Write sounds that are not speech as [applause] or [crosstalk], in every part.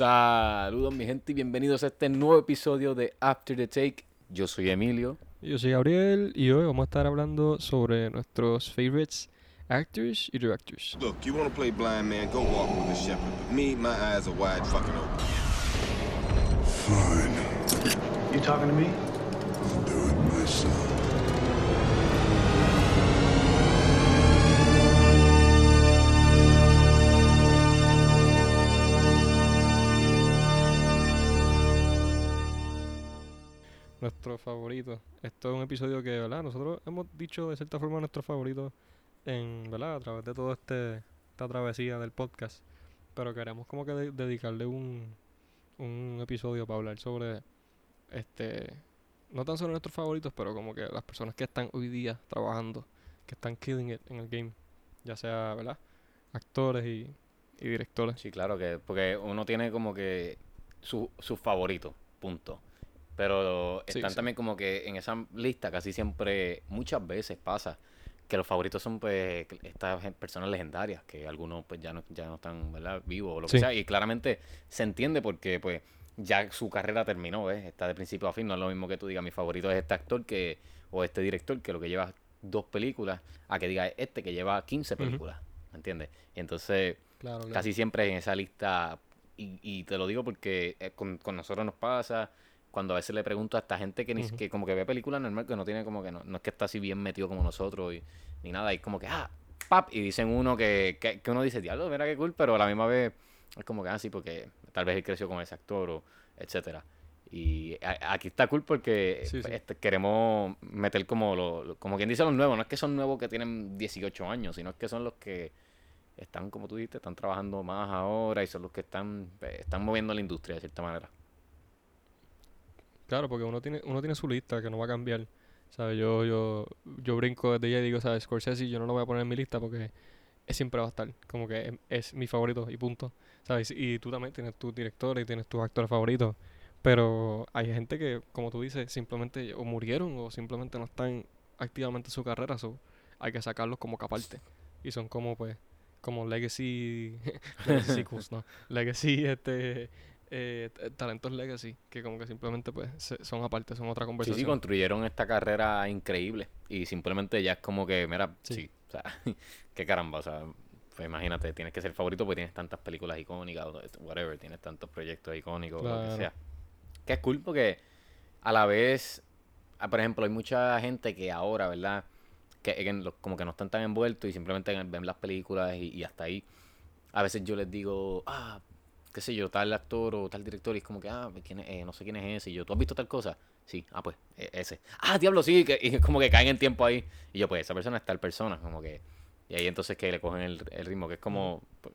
Saludos mi gente y bienvenidos a este nuevo episodio de After the Take. Yo soy Emilio. Yo soy Gabriel y hoy vamos a estar hablando sobre nuestros favorites actors y directors. Look, you want to play blind man, go walk with the shepherd. But me, my eyes are wide fucking open. Fine. You talking to me? I'll do it myself. Nuestro favorito. Esto es un episodio que, ¿verdad? Nosotros hemos dicho de cierta forma nuestros favoritos en, ¿verdad? A través de toda este, esta travesía del podcast. Pero queremos como que de- dedicarle un, un episodio para hablar sobre, este, no tan solo nuestros favoritos, pero como que las personas que están hoy día trabajando, que están killing it en el game. Ya sea, ¿verdad? Actores y, y directores. Sí, claro que, porque uno tiene como que su- sus favoritos, punto. Pero están sí. también como que en esa lista casi siempre, muchas veces pasa que los favoritos son pues estas personas legendarias, que algunos pues ya no, ya no están, ¿verdad? vivos o lo que sea. Y claramente se entiende porque pues ya su carrera terminó, ¿ves? Está de principio a fin, no es lo mismo que tú digas, mi favorito es este actor que o este director que lo que lleva dos películas, a que diga este que lleva 15 Ujú. películas, ¿me entiendes? Y entonces Claro, claro. casi siempre en esa lista, y, y te lo digo porque eh, con, con nosotros nos pasa, cuando a veces le pregunto a esta gente que, ni, Ujú. que como que ve películas normal, que no tiene como que no, no es que está así bien metido como nosotros y, ni nada, y como que, ah, pap, y dicen uno que, que, que uno dice, diablo, mira qué cool, pero a la misma vez es como que, ah, sí, porque tal vez él creció con ese actor o etcétera. Y a- aquí está cool porque Sí, pues, sí. este, queremos meter como lo, lo- como quien dice los nuevos, no es que son nuevos que tienen 18 años, sino es que son los que están, como tú dijiste, están trabajando más ahora y son los que están, pues, están moviendo la industria de cierta manera. Claro, porque uno tiene, uno tiene su lista que no va a cambiar. ¿Sabes? Yo, yo, yo brinco desde ella y digo, ¿sabes? Scorsese yo no lo voy a poner en mi lista porque es- siempre va a estar. Como que es, es mi favorito y punto. ¿Sabes? Y tú también tienes tus directores y tienes tus actores favoritos. Pero hay gente que, como tú dices, simplemente o murieron o simplemente no están activamente en su carrera. So, hay que sacarlos como que aparte. Y son como, pues, como legacy, [laughs] legacy [laughs] sequels, ¿no? Legacy, este, eh, talentos legacy, que como que simplemente, pues, se- son aparte, son otra Sí, conversación. sí, construyeron esta carrera increíble y simplemente ya es como que, mira, sí, Sí. o sea, [laughs] qué caramba, o sea, pues imagínate, tienes que ser favorito porque tienes tantas películas icónicas, whatever, tienes tantos proyectos icónicos, lo que Claro. sea. Que es cool porque a la vez, ah, por ejemplo, hay mucha gente que ahora, ¿verdad? Que, como que no están tan envueltos y simplemente ven las películas y, y hasta ahí. A veces yo les digo, ah, qué sé yo, tal actor o tal director, y es como que, ah, ¿quién es? Eh, no sé quién es ese. Y yo, ¿tú has visto tal cosa? Sí, ah, pues, e- ese. Ah, diablo, sí, que, y es como que caen en tiempo ahí. Y yo, pues, esa persona es tal persona, como que. Y ahí entonces que le cogen el, el ritmo, que es como, pues,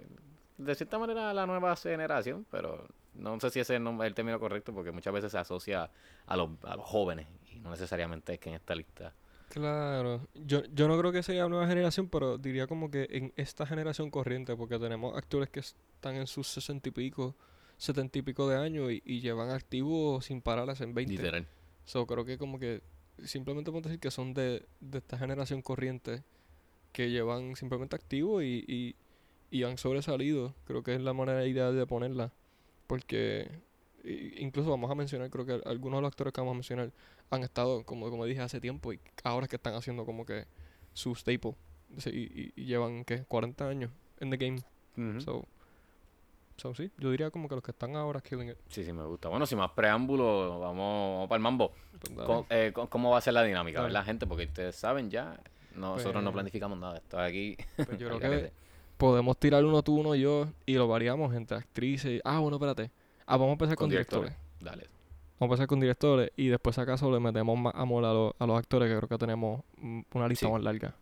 de cierta manera, la nueva generación, pero no sé si ese es el término correcto, porque muchas veces se asocia a los, a los jóvenes, y no necesariamente es que en esta lista. Claro, yo, yo no creo que sea nueva generación, pero diría como que en esta generación corriente, porque tenemos actores que están en sus sesenta y pico, setenta y pico de años y, y llevan activos sin parar hace 20. Literal. So, creo que como que simplemente podemos decir que son de, de esta generación corriente que llevan simplemente activos y, y, y han sobresalido. Creo que es la manera ideal de ponerla. Porque incluso vamos a mencionar, creo que algunos de los actores que vamos a mencionar han estado, como, como dije, hace tiempo y ahora es que están haciendo como que su staple. Y, y- y llevan, ¿qué? 40 años en the game. Ujú. So, so, sí, yo diría como que los que están ahora killing it. Sí, sí, me gusta. Bueno, sin más preámbulos, vamos, vamos para el mambo. Pues dale. ¿Cómo, eh, cómo- va a ser la dinámica, Dale. verdad, gente? Porque ustedes saben ya, nosotros no Pues- planificamos nada. Esto aquí. Pues yo [laughs] creo que podemos tirar uno tú, uno yo y lo variamos entre actrices. Ah, bueno, espérate. Ah, vamos a empezar con, directores. Dale. Vamos a empezar con directores y después si acaso le metemos más amor a, los- a los actores que creo que tenemos mm, una lista Sí. más larga.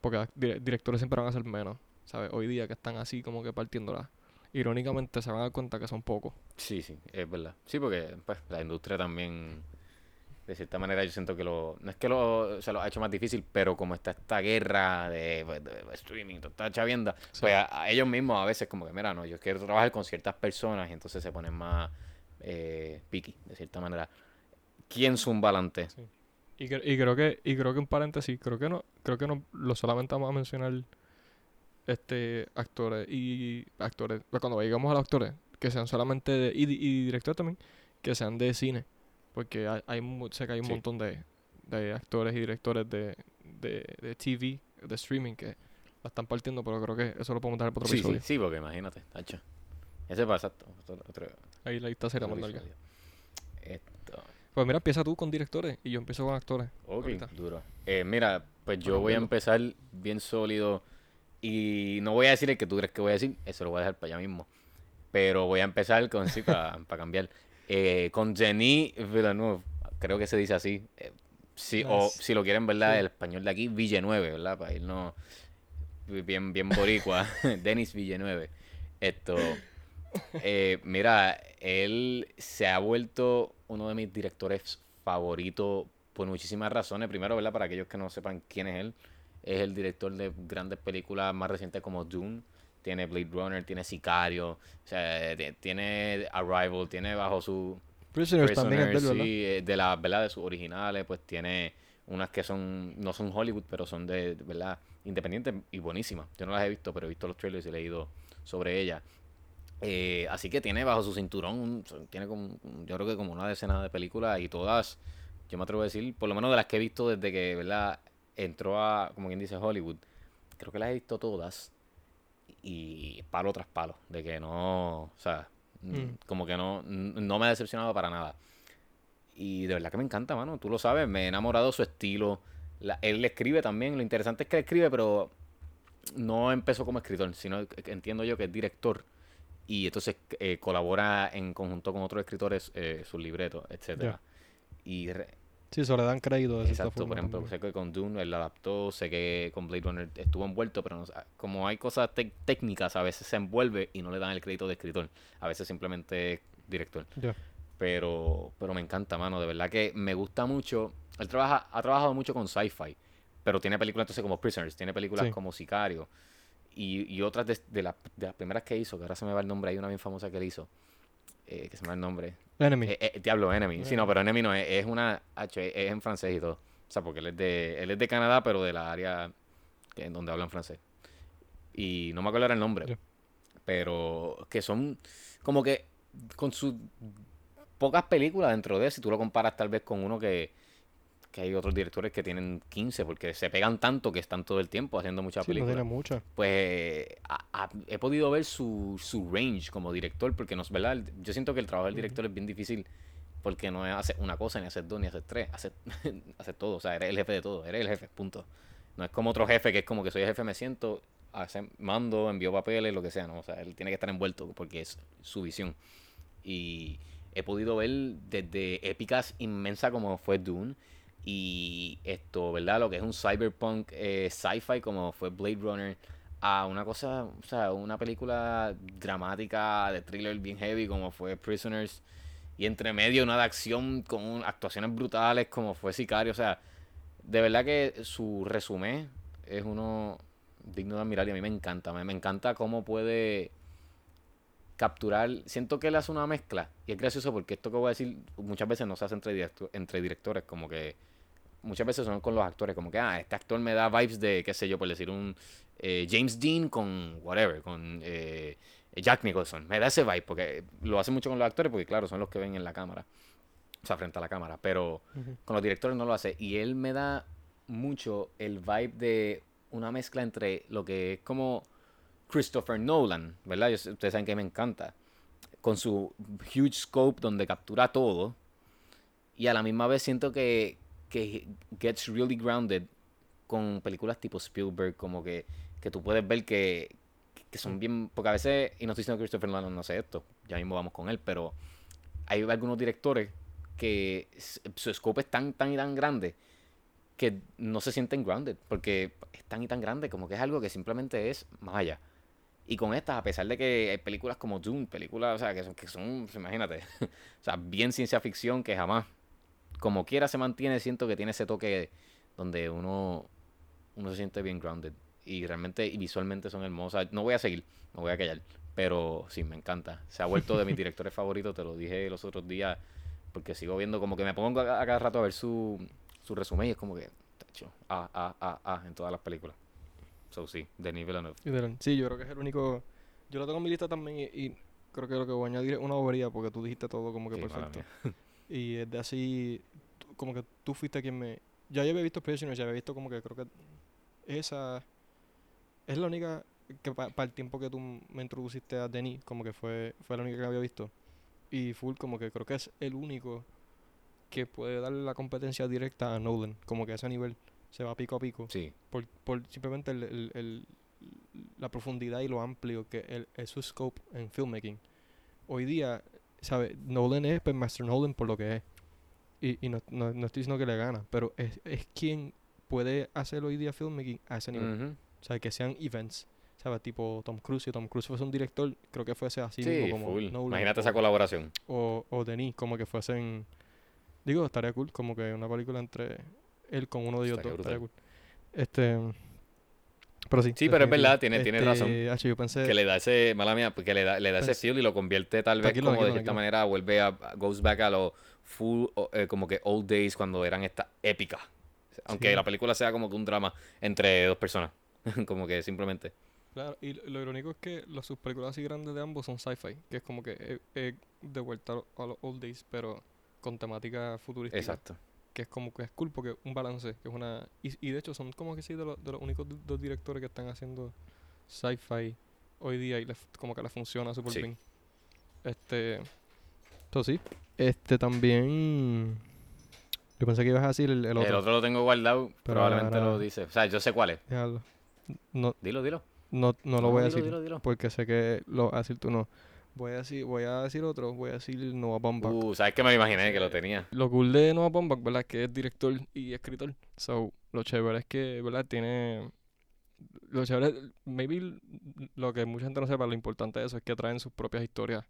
Porque directores siempre van a ser menos, ¿sabes? Hoy día que están así como que partiéndola. Irónicamente se van a dar cuenta que son pocos. Sí, sí, es verdad. Sí, porque pues, la industria también, de cierta manera, yo siento que lo. No es que lo, se lo ha hecho más difícil, pero como está esta guerra de, pues, de- de streaming, toda esta chavienda, Sí. pues a, a ellos mismos a veces, como que, mira, no, yo quiero trabajar con ciertas personas y entonces se ponen más eh, picky, de cierta manera. ¿Quién zumba adelante? Sí. Y, y creo que, y creo que en paréntesis, creo que no, creo que no lo solamente vamos a mencionar este actores y actores. Pues cuando llegamos a los actores, que sean solamente de, y, y directores también, que sean de cine. Porque hay, hay sé que hay un Sí. montón de, de actores y directores de, de, de TV, de streaming, que la están partiendo, pero creo que eso lo podemos dejar para otro Sí, sí, episodio. sí, porque imagínate, tacho. Ese pasa. Otro, otro- Ahí la lista será más larga. Esto. Pues mira, empieza tú con directores y yo empiezo con actores. Ok, ahorita. duro. Eh, mira, pues yo voy a empezar bien sólido. Y no voy a decir el que tú crees que voy a decir, eso lo voy a dejar para allá mismo. Pero voy a empezar con, sí, para [laughs] cambiar. Eh, con Jenny Villeneuve, creo que se dice así. Eh, sí, o si lo quieren, ¿verdad? Sí. El español de aquí, Villeneuve, ¿verdad? Para irnos bien, bien boricua. [laughs] [laughs] Denis Villeneuve. Esto. eh, mira, él se ha vuelto uno de mis directores favoritos por muchísimas razones. Primero, ¿verdad? Para aquellos que no sepan quién es él, es el director de grandes películas más recientes como Dune. Tiene Blade Runner, tiene Sicario, o sea, ti- tiene Arrival, tiene bajo su Prisoners, también Prisoners, ¿verdad? sí, eh, de las, ¿verdad? De sus originales, pues tiene unas que son, no son Hollywood, pero son de, ¿verdad? Independientes y buenísimas. Yo no las he visto, pero he visto los trailers y he leído sobre ellas. Eh, así que tiene bajo su cinturón, un- tiene como, yo creo que como una decena de películas y todas, yo me atrevo a decir, por lo menos de las que he visto desde que, ¿verdad? Entró a, como quien dice, Hollywood, creo que las he visto todas y palo tras palo, de que no, o sea, mm, Mm. como que no, no me ha decepcionado para nada. Y de verdad que me encanta, mano, tú lo sabes, me he enamorado de su estilo. La- él escribe también, lo interesante es que él escribe, pero no empezó como escritor, sino que entiendo yo que es director y entonces eh, colabora en conjunto con otros escritores eh, sus libretos, etcétera. Y re- Sí, se le dan crédito de Exacto, forma por ejemplo, también. sé que con Dune él la adaptó, sé que con Blade Runner estuvo envuelto, pero no, como hay cosas técnicas, a veces se envuelve y no le dan el crédito de escritor, a veces simplemente es director. Pero, pero me encanta, mano, de verdad que me gusta mucho. Él trabaja, ha trabajado mucho con sci-fi, pero tiene películas entonces como Prisoners, tiene películas Sí. como Sicario y, y otras de, de las- de las primeras que hizo, que ahora se me va el nombre, hay una bien famosa que él hizo, eh, que se me va el nombre. Enemy. Eh, eh, Diablo, Enemy. Sí, no, pero Enemy no es, es una. H, es, en francés y todo. O sea, porque él es de, él es de Canadá, pero de la área en donde hablan francés. Y no me acuerdo ahora el nombre. Pero que son como que con sus pocas películas dentro de, si tú lo comparas tal vez con uno que, que hay otros directores que tienen 15, porque se pegan tanto que están todo el tiempo haciendo muchas sí, no películas tiene mucha. pues a- a- he podido ver su, su range como director, porque no es verdad. Yo siento que el trabajo del director es bien difícil porque no es hacer una cosa, ni hacer dos, ni hacer tres, hacer, [laughs] hacer todo. O sea, eres el jefe de todo, eres el jefe, punto. No es como otro jefe que es como que soy el jefe, me siento, hace- mando, envío papeles, lo que sea, ¿no? O sea, él tiene que estar envuelto porque es su visión. Y he podido ver desde épicas inmensas como fue Dune y esto, ¿verdad? Lo que es un cyberpunk eh, sci-fi como fue Blade Runner a una cosa, o sea, una película dramática de thriller bien heavy como fue Prisoners y entre medio una de acción con actuaciones brutales como fue Sicario, o sea, de verdad que su resumen es uno digno de admirar y a mí me encanta, me, me encanta cómo puede capturar, siento que él hace una mezcla y es gracioso porque esto que voy a decir muchas veces no se hace entre, directo- entre directores, como que muchas veces son con los actores, como que, ah, este actor me da vibes de, qué sé yo, por decir un eh, James Dean con whatever, con eh, Jack Nicholson, me da ese vibe, porque lo hace mucho con los actores, porque claro, son los que ven en la cámara, o sea, frente a la cámara, pero con los directores no lo hace. Y él me da mucho el vibe de una mezcla entre lo que es como Christopher Nolan, ¿verdad? Yo ustedes saben que me encanta. Con su huge scope donde captura todo. Y a la misma vez siento que, que gets really grounded con películas tipo Spielberg, como que, que tú puedes ver que, que son bien... Porque a veces, y no estoy diciendo que Christopher Nolan no hace esto, ya mismo vamos con él, pero hay algunos directores que su scope es tan, tan y tan grande que no se sienten grounded, porque es tan y tan grande como que es algo que simplemente es más allá. Y con estas, a pesar de que hay películas como Dune, películas, o sea, que son, que son imagínate, [laughs] o sea, bien ciencia ficción que jamás, como quiera se mantiene, siento que tiene ese toque donde uno, uno se siente bien grounded. Y realmente, y visualmente son hermosas. No voy a seguir, me voy a callar, pero sí, me encanta. Se ha vuelto de mis [laughs] directores favoritos, te lo dije los otros días, porque sigo viendo como que me pongo a, a cada rato a ver su, su resumen y es como que, tacho, ah, ah, ah, ah, en todas las películas. So sí, Denis Villeneuve. Sí, yo creo que es el único. Yo lo tengo en mi lista también y, y creo que lo que voy a añadir es una bobería porque tú dijiste todo como que Sí, perfecto. [laughs] Y es de así, como que tú fuiste quien me... Ya yo había visto Prisoners, ya había visto como que creo que esa es la única que para el tiempo que tú me introduciste a Denis, como que fue, fue la única que había visto. Y Full como que creo que es el único que puede darle la competencia directa a Nolan, como que a ese nivel se va pico a pico Sí, por, por simplemente el, el- el- la profundidad y lo amplio que el- es su scope en filmmaking. Hoy día, ¿sabes? Nolan es pues, Master Nolan por lo que es. Y, y no, no, no estoy diciendo que le gana, pero es, es quien puede hacer hoy día filmmaking a ese nivel. O sea, que sean events. ¿Sabes? Tipo Tom Cruise. Si Tom Cruise fuese un director, creo que fuese así Sí, mismo como full. Nolan Imagínate esa colaboración. o, o Denis, como que fuesen. Digo, estaría cool, como que una película entre él con uno de ellos Estaría dos. Estaría brutal. cool. Este. Pero sí. Sí, pero es verdad, tiene- tiene razón. Este, hacho, yo pensé. que le da ese, mala mía, porque le da, le da ese Pues, feel y lo convierte tal vez tranquilo, como de cierta tranquilo. manera vuelve a, goes back a los full, eh, como que old days cuando eran estas épicas. Aunque Sí. la película sea como que un drama entre dos personas. [laughs] como que simplemente. Claro, y lo, irónico es que las sus películas así grandes de ambos son sci-fi, que es como que eh, eh, de vuelta a los old days, pero con temática futurística. Exacto. Que es como que es cool porque un balance, que es una. Y, y de hecho son como que sí de, los- de los únicos dos directores que están haciendo sci-fi hoy día y les- como que les funciona súper Sí. bien. Este. Entonces sí. Este también. Yo pensé que ibas a decir el, el El otro. otro, lo tengo guardado, probablemente ahora- lo dice. O sea, yo sé cuál es. Déjalo. No, Dilo, dilo. no, no lo voy a decir. Dilo, dilo. Porque sé que lo vas a decir tú no. Voy a decir, voy a decir otro, voy a decir Noah Baumbach. Uh, ¿sabes que me imaginé que lo tenía? Lo cool de Noah Baumbach, ¿verdad? Es que es director y escritor. So, lo chévere es que, ¿verdad? Tiene... Lo chévere, maybe lo que mucha gente no sepa, lo importante de eso es que traen sus propias historias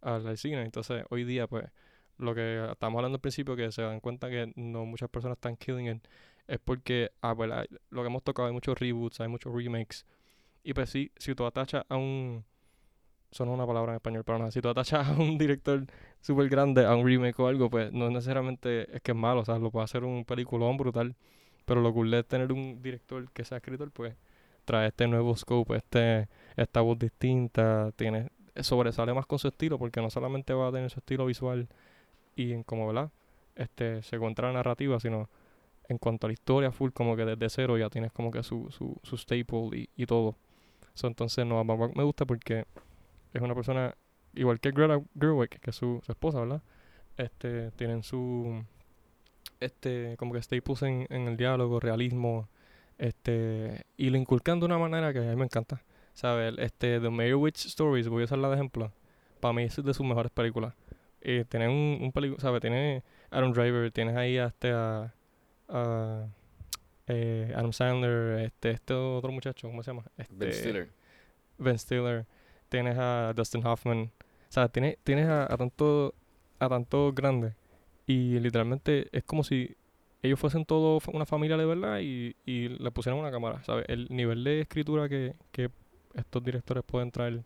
al, al cine. Entonces, hoy día, pues, lo que estamos hablando al principio, que se dan cuenta que no muchas personas están killing it, es porque, ah, pues, la- lo que hemos tocado, hay muchos reboots, hay muchos remakes. Y pues sí, si tú atachas a un... Son una palabra en español, pero no, si tú atachas a un director súper grande a un remake o algo, pues no necesariamente es que es malo, o sea, lo puede hacer un peliculón brutal, pero lo cool es tener un director que sea escritor, pues trae este nuevo scope, este, esta voz distinta, tiene, sobresale más con su estilo, porque no solamente va a tener su estilo visual y en como, ¿verdad? Este, se encuentra la narrativa, sino en cuanto a la historia full, como que desde cero ya tienes como que su, su, su staple y, y todo. So, entonces, Baumbach me gusta porque es una persona igual que Greta Gerwig, que es su, su esposa, ¿verdad? Este, tienen su este, como que staples en, en el diálogo, realismo, este, y lo inculcan de una manera que a mí me encanta. ¿Sabes? Este, The Meyerowitz Stories, voy a usarla de ejemplo. Para mí es de sus mejores películas. Y tiene un, un película, ¿sabes? Tiene Adam Driver, tienes ahí a este, a, a, eh, Adam Sandler, este, este otro muchacho, ¿cómo se llama? Ben Este, Stiller. Ben Stiller, tienes a Dustin Hoffman, o sea, tienes, tienes a, tanto a tanto grandes y literalmente es como si ellos fuesen todos una familia de verdad y, y le pusieran una cámara, ¿sabes? El nivel de escritura que, que estos directores pueden traer,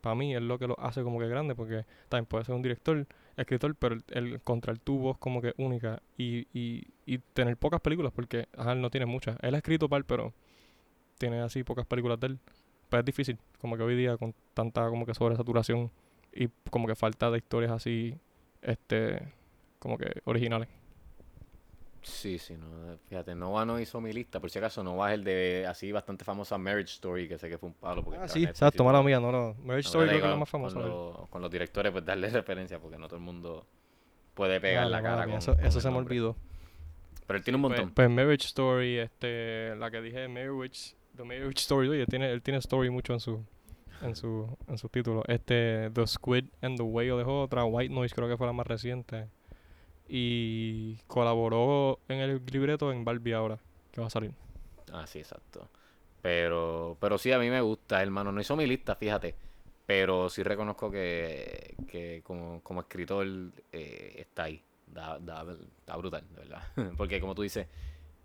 para mí es lo que lo hace como que grande, porque también puede ser un director, escritor, pero el, el encontrar tu voz como que única y, y, y tener pocas películas, porque ajá, no tiene muchas. Él ha escrito par, pero tiene así pocas películas de él. Pues es difícil, como que hoy día con tanta como que sobresaturación y como que falta de historias así, este, como que originales. Sí, sí, no, fíjate, Nova no hizo mi lista, por si acaso Nova es el de así bastante famosa Marriage Story, que sé que fue un palo. Porque Ah, sí, exacto, mala mía, no, no. Marriage No, Story creo que es la más famosa. Con, los- con los directores, pues darle [laughs] referencia, porque no todo el mundo puede pegar Mala, la cara mía, con eso, con eso se me olvidó. Pero él tiene un Pues, montón. pues Marriage Story, este, la que dije, Marriage, The Marriage Story, oye, tiene, él tiene story mucho en su, en su, en su título. Este, The Squid and the Whale es otra, White Noise creo que fue la más reciente. Y colaboró en el libreto en Barbie ahora, que va a salir. Ah, sí, exacto. Pero, pero sí, a mí me gusta, hermano. No hizo mi lista, fíjate. Pero sí reconozco que, que como, como escritor eh, está ahí. Da, da- está brutal, de verdad. [laughs] Porque como tú dices,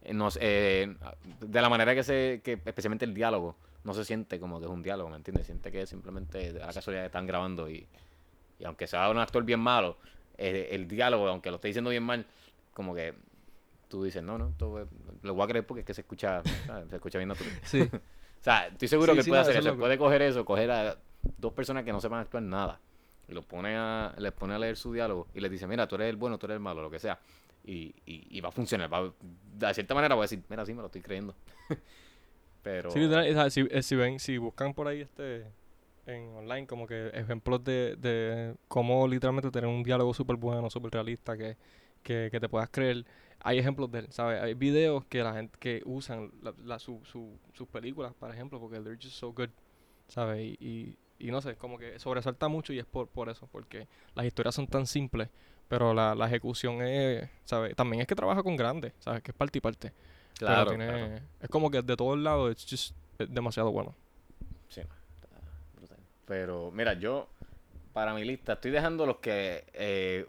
eh, no sé, eh, de la manera que se, que especialmente el diálogo, no se siente como que es un diálogo, ¿me entiendes? Siente que simplemente de la casualidad están grabando y, y aunque sea un actor bien malo, eh, el diálogo, aunque lo esté diciendo bien mal, como que tú dices, no, no, es- lo voy a creer porque es que se escucha, ¿sabes? se escucha bien natural. [laughs] Sí. [laughs] O sea, estoy seguro Sí, que sí, puede no, hacer eso lo Puede coger eso, coger a dos personas que no sepan actuar nada. Y los pone a, les pone a leer su diálogo y les dice, mira, tú eres el bueno, tú eres el malo, lo que sea. Y, y, y va a funcionar. Va, de cierta manera voy a decir, mira, sí, me lo estoy creyendo. [laughs] Pero... Sea, si, eh, si ven, si buscan por ahí este en online como que ejemplos de, de cómo literalmente tener un diálogo súper bueno, súper realista, que, que, te puedas creer. Hay ejemplos de ¿sabes? Hay videos que la gente que usan la, la- su, su, sus películas, por ejemplo, porque they're just so good, ¿sabes? Y, y, y no sé, como que sobresalta mucho y es por, por eso, porque las historias son tan simples, pero la, la ejecución es, ¿sabes? También es que trabaja con grandes, ¿sabes? Que es parte y parte. Claro, tiene- claro. Es como que de todos lados, it's just demasiado bueno. Sí, no, está brutal. Pero mira, yo para mi lista estoy dejando los que eh,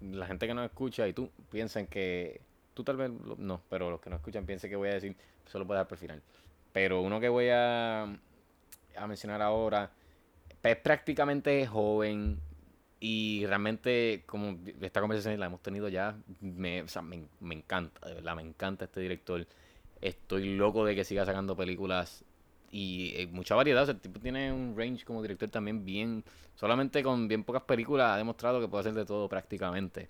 la gente que nos escucha y tú piensan que tú tal vez no, pero los que no escuchan piensen que voy a decir, eso lo puedes dejar por el final. Pero uno que voy a, a mencionar ahora es prácticamente joven y realmente como esta conversación la hemos tenido ya, me, o sea, me, me encanta, de verdad, me encanta este director. Estoy loco de que siga sacando películas y eh, mucha variedad. O sea, el tipo tiene un range como director también bien. Solamente con bien pocas películas ha demostrado que puede hacer de todo prácticamente.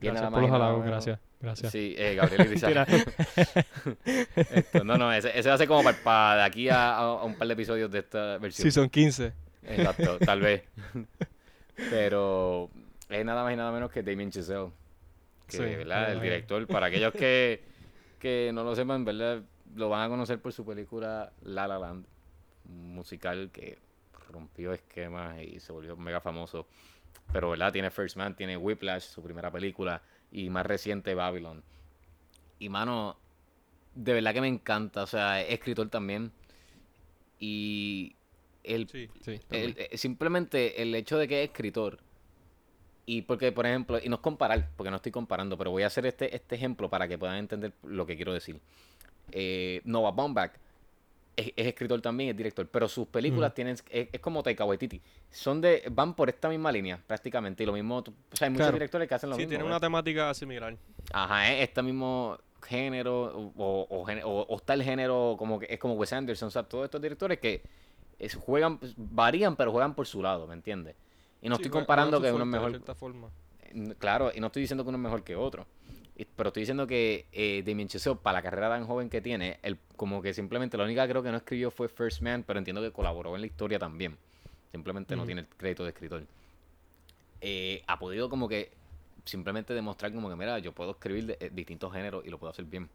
Gracias por los halagos, gracias. Gracias. Sí, eh, Gabriel. [laughs] [laughs] Esto, no, no, ese, ese va a ser como para, para de aquí a, a un par de episodios de esta versión. Sí, son 15. Exacto, tal vez. [laughs] Pero es nada más y nada menos que Damien Chazelle. Que, Sí, ¿verdad? El director, para aquellos que, que no lo sepan, ¿verdad? Lo van a conocer por su película La La Land. Un musical que rompió esquemas y se volvió mega famoso. Pero, ¿verdad? Tiene First Man, tiene Whiplash, su primera película. Y más reciente, Babylon. Y, mano, de verdad que me encanta. O sea, es escritor también. Y el Sí, sí. eh, simplemente el hecho de que es escritor y porque por ejemplo y no es comparar porque no estoy comparando pero voy a hacer este este ejemplo para que puedan entender lo que quiero decir eh, Noah Baumbach es, es escritor también es director pero sus películas tienen es, es como Taika Waititi son de van por esta misma línea prácticamente y lo mismo o sea hay muchos Claro. directores que hacen lo Sí, mismo tiene ¿ves? una temática similar. Ajá, es este mismo género, o, o, o- o está el género como que es como Wes Anderson, o sea, todos estos directores que es- juegan, pues, varían, pero juegan por su lado, ¿me entiendes? Y no Sí, estoy comparando que uno es de mejor, cierta forma. n- claro, y no estoy diciendo que uno es mejor que otro, pero estoy diciendo que eh, Damien Chazelle, para la carrera tan joven que tiene, el, como que simplemente la única creo que no escribió fue First Man, pero entiendo que colaboró en la historia también, simplemente no tiene el crédito de escritor. Eh, ha podido como que simplemente demostrar como que, mira, yo puedo escribir de, eh, distintos géneros y lo puedo hacer bien.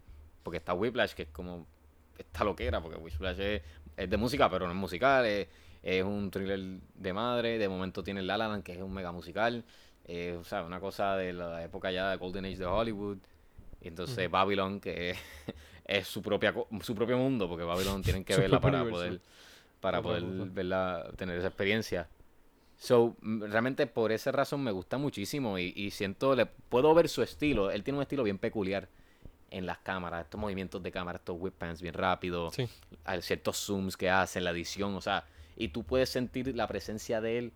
Porque está Whiplash, que es como esta loquera, porque Whiplash es, es de música, pero no es musical, es, es un thriller de madre, de momento tiene La La Land, que es un mega musical, eh, o sea, una cosa de la época ya de Golden Age de Hollywood, y entonces. Babylon, que es, [laughs] es su propia su propio mundo, porque Babylon tienen que [laughs] verla para universo. poder para poder verla, tener esa experiencia. So, m- realmente por esa razón me gusta muchísimo y, y siento, le puedo ver su estilo. Él tiene un estilo bien peculiar en las cámaras, estos movimientos de cámara, estos whip pans bien rápidos, Sí. hay ciertos zooms que hace, la edición, o sea, y tú puedes sentir la presencia de él.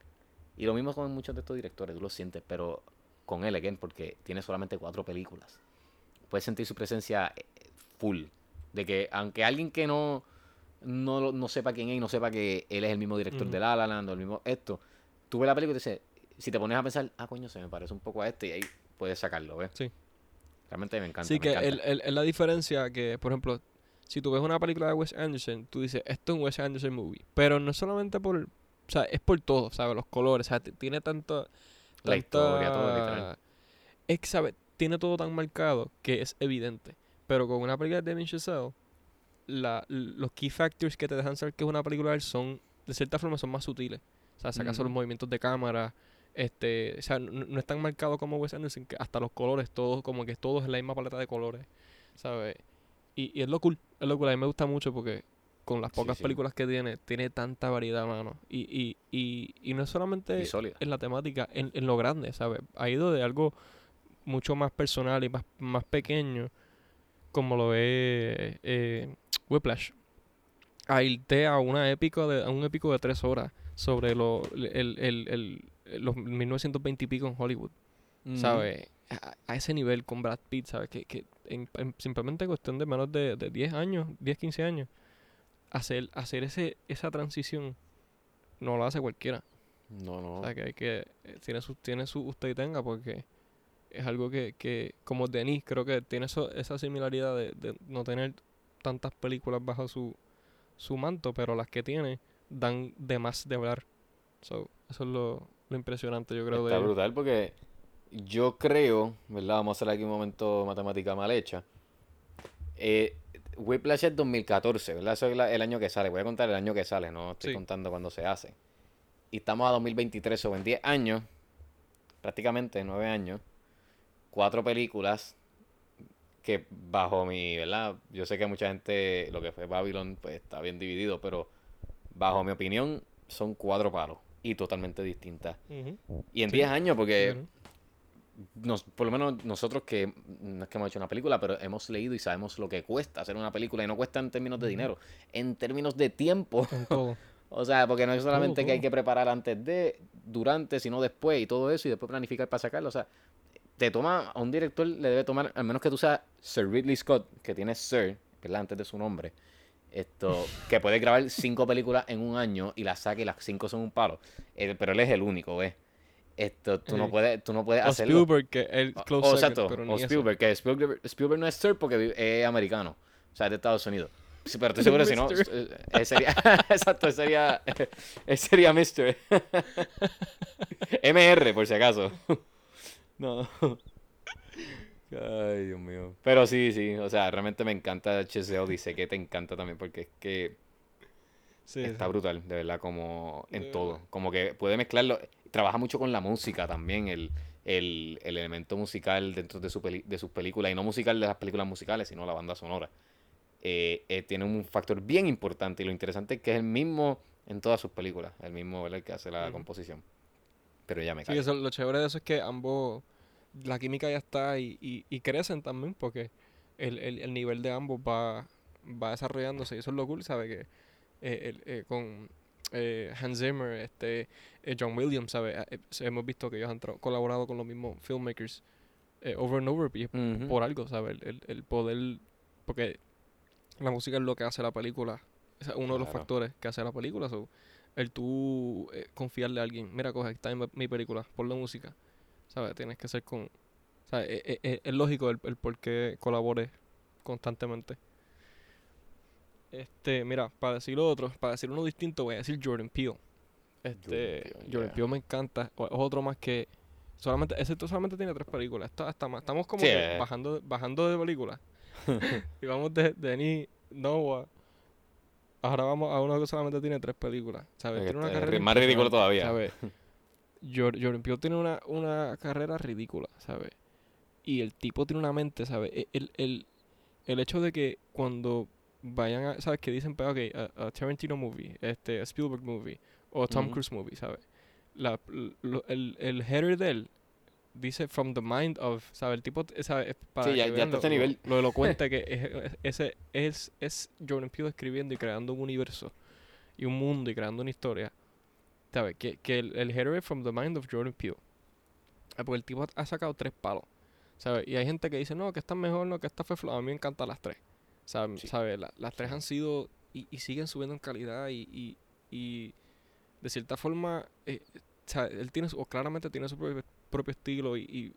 Y lo mismo con muchos de estos directores, tú lo sientes, pero con él, again, porque tiene solamente cuatro películas. Puedes sentir su presencia eh, full. De que aunque alguien que no, no, no sepa quién es y no sepa que él es el mismo director de La La Land o el mismo esto, tú ves la película y te dices, si te pones a pensar, ah, coño, se me parece un poco a este y ahí puedes sacarlo, ¿ves? Sí. Realmente me encanta. Sí, me que es la diferencia que, por ejemplo, si tú ves una película de Wes Anderson, tú dices, esto es un Wes Anderson movie. Pero no solamente por, o sea, es por todo, ¿sabes? Los colores, o sea, tiene tanto... La tanta- historia, todo, literal. Es que, ¿sabes? Tiene todo tan marcado que es evidente. Pero con una película de Damien Chazelle, la, los key factors que te dejan saber que es una película son, de cierta forma, son más sutiles. O sea, si acaso los movimientos de cámara, este, o sea, no, no es tan marcado como Wes Anderson, que hasta los colores, todos, como que todos en la misma paleta de colores, ¿sabes? Y, y es lo cool, es lo cool, a mí me gusta mucho porque con las pocas sí. películas que tiene, tiene tanta variedad, mano. Y, y, y, y no es solamente en la temática, en, en lo grande, ¿sabes? Ha ido de algo mucho más personal y más, más pequeño, como lo es eh, Whiplash, a irte a, una épico de, a un épico de tres horas sobre lo, el, el, el- los 1920 y pico en Hollywood, Ujú. ¿sabes? A, a ese nivel con Brad Pitt, ¿sabes? Que, que en, en simplemente cuestión de menos de, de 10 años, 10, 15 años, hacer, hacer ese, esa transición no lo hace cualquiera. No, no. O sea, que hay que, eh, tiene su, tiene su usted y tenga porque es algo que, que como Denis, creo que tiene eso, esa similaridad de, de no tener tantas películas bajo su, su manto, pero las que tiene dan de más de hablar. So, eso es lo, lo impresionante, yo creo, Está de brutal porque yo creo, ¿verdad? Vamos a hacer aquí un momento matemática mal hecha. Eh, Whiplash es 2014, ¿verdad? Eso es la- el año que sale. Voy a contar el año que sale, no estoy Sí. contando cuando se hace. Y estamos a 2023, o en 10 años, prácticamente 9 años, cuatro películas que bajo mi, ¿verdad? Yo sé que mucha gente, lo que fue Babylon, pues está bien dividido, pero bajo mi opinión son cuatro palos y totalmente distintas. Ujú. Y en Sí. 10 años, porque nos, por lo menos nosotros que no es que hemos hecho una película, pero hemos leído y sabemos lo que cuesta hacer una película y no cuesta en términos de dinero, en términos de tiempo. En todo. [laughs] O sea, porque no es solamente que hay que preparar antes de, durante, sino después y todo eso y después planificar para sacarlo. O sea, te toma, a un director le debe tomar, al menos que tú seas Sir Ridley Scott, que tiene Sir, ¿verdad? Antes de su nombre. Esto, que puede grabar cinco películas en un año y las saque y las cinco son un palo. Eh, pero él es el único, ¿ves? Esto, tú no puedes, tú no puedes O hacerlo. Spielberg, que el O- close o, second, exacto, pero ni o. Spielberg, que Spielberg, Spielberg no es Sir porque es americano, o sea, es de Estados Unidos. Sí, pero estoy seguro si no, [laughs] sería, [laughs] exacto, sería, sería Mr. [laughs] MR, por si acaso. No. Ay, Dios mío. Pero sí, sí, o sea, realmente me encanta Cheseo, dice que te encanta también porque es que Sí, está sí. brutal, de verdad, como en De todo. verdad. Como que puede mezclarlo. Trabaja mucho con la música también, el, el, el elemento musical dentro de, su peli- de sus películas. Y no musical de las películas musicales, sino la banda sonora. Eh, eh, tiene un factor bien importante. Y lo interesante es que es el mismo en todas sus películas. El mismo, ¿verdad? El que hace la composición. Pero ya me Sí, callo. eso, lo chévere de eso es que ambos, la química ya está y, y, y crecen también porque el, el, el nivel de ambos va, va desarrollándose y eso es lo cool, ¿sabes? Que eh, el- eh, con eh, Hans Zimmer, este, eh, John Williams, ¿sabes? Hemos visto que ellos han colaborado con los mismos filmmakers over and over y es Ujú. por algo, ¿sabes? El, poder, porque la música es lo que hace la película, es uno de los factores que hace la película, so, el tú confiarle a alguien, mira, coge, está en mi- película, ponle música, ¿sabes? Tienes que ser con, ¿sabes? Es, es- es- es lógico el, el por qué colabores constantemente. Este, mira, para decir otro, para decir uno distinto, voy a decir Jordan Peele. Este, Peele, Jordan yeah. Peele me encanta, es otro más que solamente, ese solamente tiene tres películas, está, está más- estamos como Sí, que eh. bajando, bajando de películas. [laughs] y vamos de Denis Noah. Ahora vamos a uno que solamente tiene tres películas. ¿Sabes? Tiene una Este, carrera más ridículo todavía. ¿sabes? [laughs] Jor- Jordan Peele tiene una, una carrera ridícula, ¿sabes? Y el tipo tiene una mente, ¿sabes? E- El, el, el hecho de que cuando vayan a, ¿sabes? Que dicen, pues, ok, a, a Tarantino movie, este, a Spielberg movie, o Tom Ujú. Cruise movie, ¿sabes? La, lo- el, el header de él dice from the mind of, ¿sabes? El tipo, ¿sabes? Es Para Sí, ya- ya está a lo, nivel. Lo elocuente que [laughs] es, es- ese es, es Jordan Peele escribiendo y creando un universo y un mundo y creando una historia. ¿Sabes? Que, que el, el from the mind of Jordan Peele. Ah, Porque el tipo ha sacado tres palos. ¿Sabes? Y hay gente que dice, no, que esta es mejor, no, que esta fue floja. A mí me encantan las tres. ¿Sabes? Sí. ¿Sabes? La- las tres han sido y, y siguen subiendo en calidad y, y, y de cierta forma, eh, sea, él tiene su- o claramente tiene su propio, propio estilo y,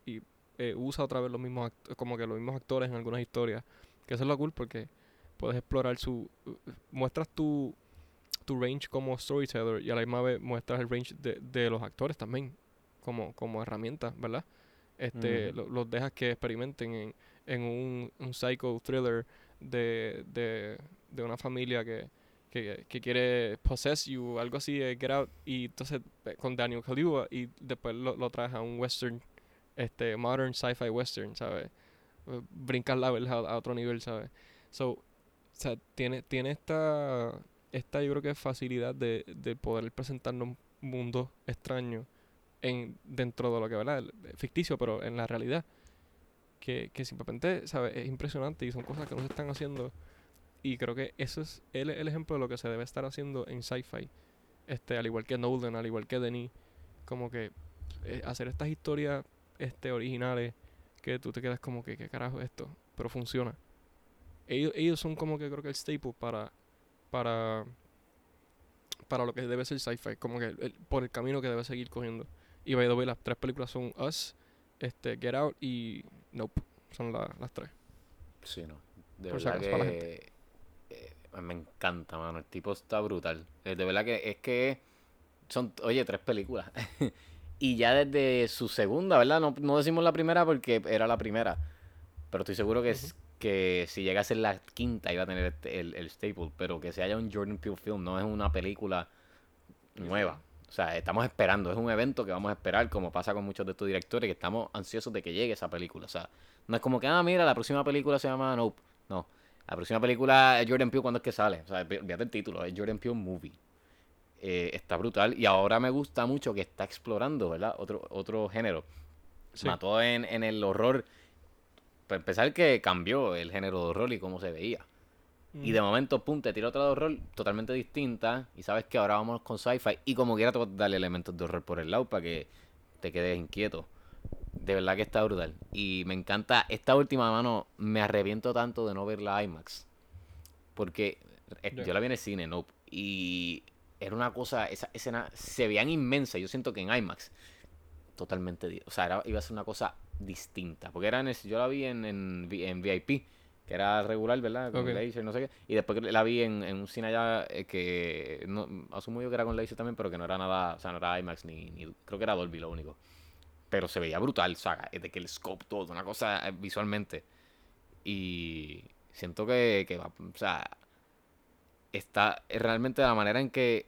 eh, usa otra vez los mismos como que los mismos actores en algunas historias. Que eso es lo cool porque puedes explorar su... muestras tu, tu range como storyteller y a la misma vez muestras el range de, de los actores también como, como herramienta, ¿verdad? Este, lo- los dejas que experimenten en, en un, un psycho thriller de, de, de una familia que, que, que quiere possess you, algo así, eh, Get Out, y entonces eh, con Daniel Kaluuya y después lo, lo traes a un western, este, modern sci-fi western, ¿sabes? Eh, Brincas la a, a otro nivel, ¿sabes? So, o sea, tiene, tiene esta, esta yo creo que facilidad de, de poder presentarnos un mundo extraño en, dentro de lo que, ¿verdad? Ficticio, pero en la realidad. Que, que simplemente, ¿sabes? Es impresionante y son cosas que no se están haciendo. Y creo que eso es el, el ejemplo de lo que se debe estar haciendo en sci-fi. Este, al igual que Nolan, al igual que Denis. Como que eh, hacer estas historias este, originales que tú te quedas como que, ¿qué carajo es esto? Pero funciona. Ellos, ellos son como que creo que el staple para, para, para lo que debe ser sci-fi, como que el- por el camino que debe seguir cogiendo. Y by the way, las tres películas son Us, este, Get Out y Nope. Son la- las tres. Sí, no. De Por si verdad acaso, que eh, me encanta, mano. El tipo está brutal. Eh, De verdad que es que son, oye, tres películas. [laughs] y ya desde su segunda, ¿verdad? No, no decimos la primera porque era la primera. Pero estoy seguro que, es- que si llega a ser la quinta iba a tener este- el, el staple. Pero que se haya un Jordan Peele film no es una película nueva. O sea, estamos esperando. Es un evento que vamos a esperar, como pasa con muchos de estos directores, que estamos ansiosos de que llegue esa película. O sea, no es como que, ah, mira, la próxima película se llama Nope. No. La próxima película es Jordan Peele cuando es que sale. O sea, olvídate el título, es Jordan Peele Movie. Eh, está brutal. Y ahora me gusta mucho que está explorando, ¿verdad? Otro, otro género. Sí. Mató en, en el horror. Para empezar, que cambió el género de horror y cómo se veía. Y de momento, pum, te tira otra de horror totalmente distinta. Y sabes que ahora vamos con sci-fi. Y como quiera, te voy a darle elementos de horror por el lado para que te quedes inquieto. De verdad que está brutal. Y me encanta. Esta última mano, me arrepiento tanto de no ver la IMAX. Porque eh, yo la vi en el cine, Nope. Y era una cosa. Esa escena se veían inmensa. Yo siento que en IMAX. Totalmente. O sea, era- iba a ser una cosa distinta. Porque era en el- yo la vi en, en, en VIP. Que era regular, ¿verdad? Con Ok. laser, no sé qué. Y después la vi en, en un cine allá eh, que no, asumo yo que era con laser también, pero que no era nada, o sea, no era IMAX ni, ni creo que era Dolby lo único. Pero se veía brutal, o sea, de que el scope todo, una cosa eh, visualmente. Y siento que, que va, o sea, está eh, realmente la manera en que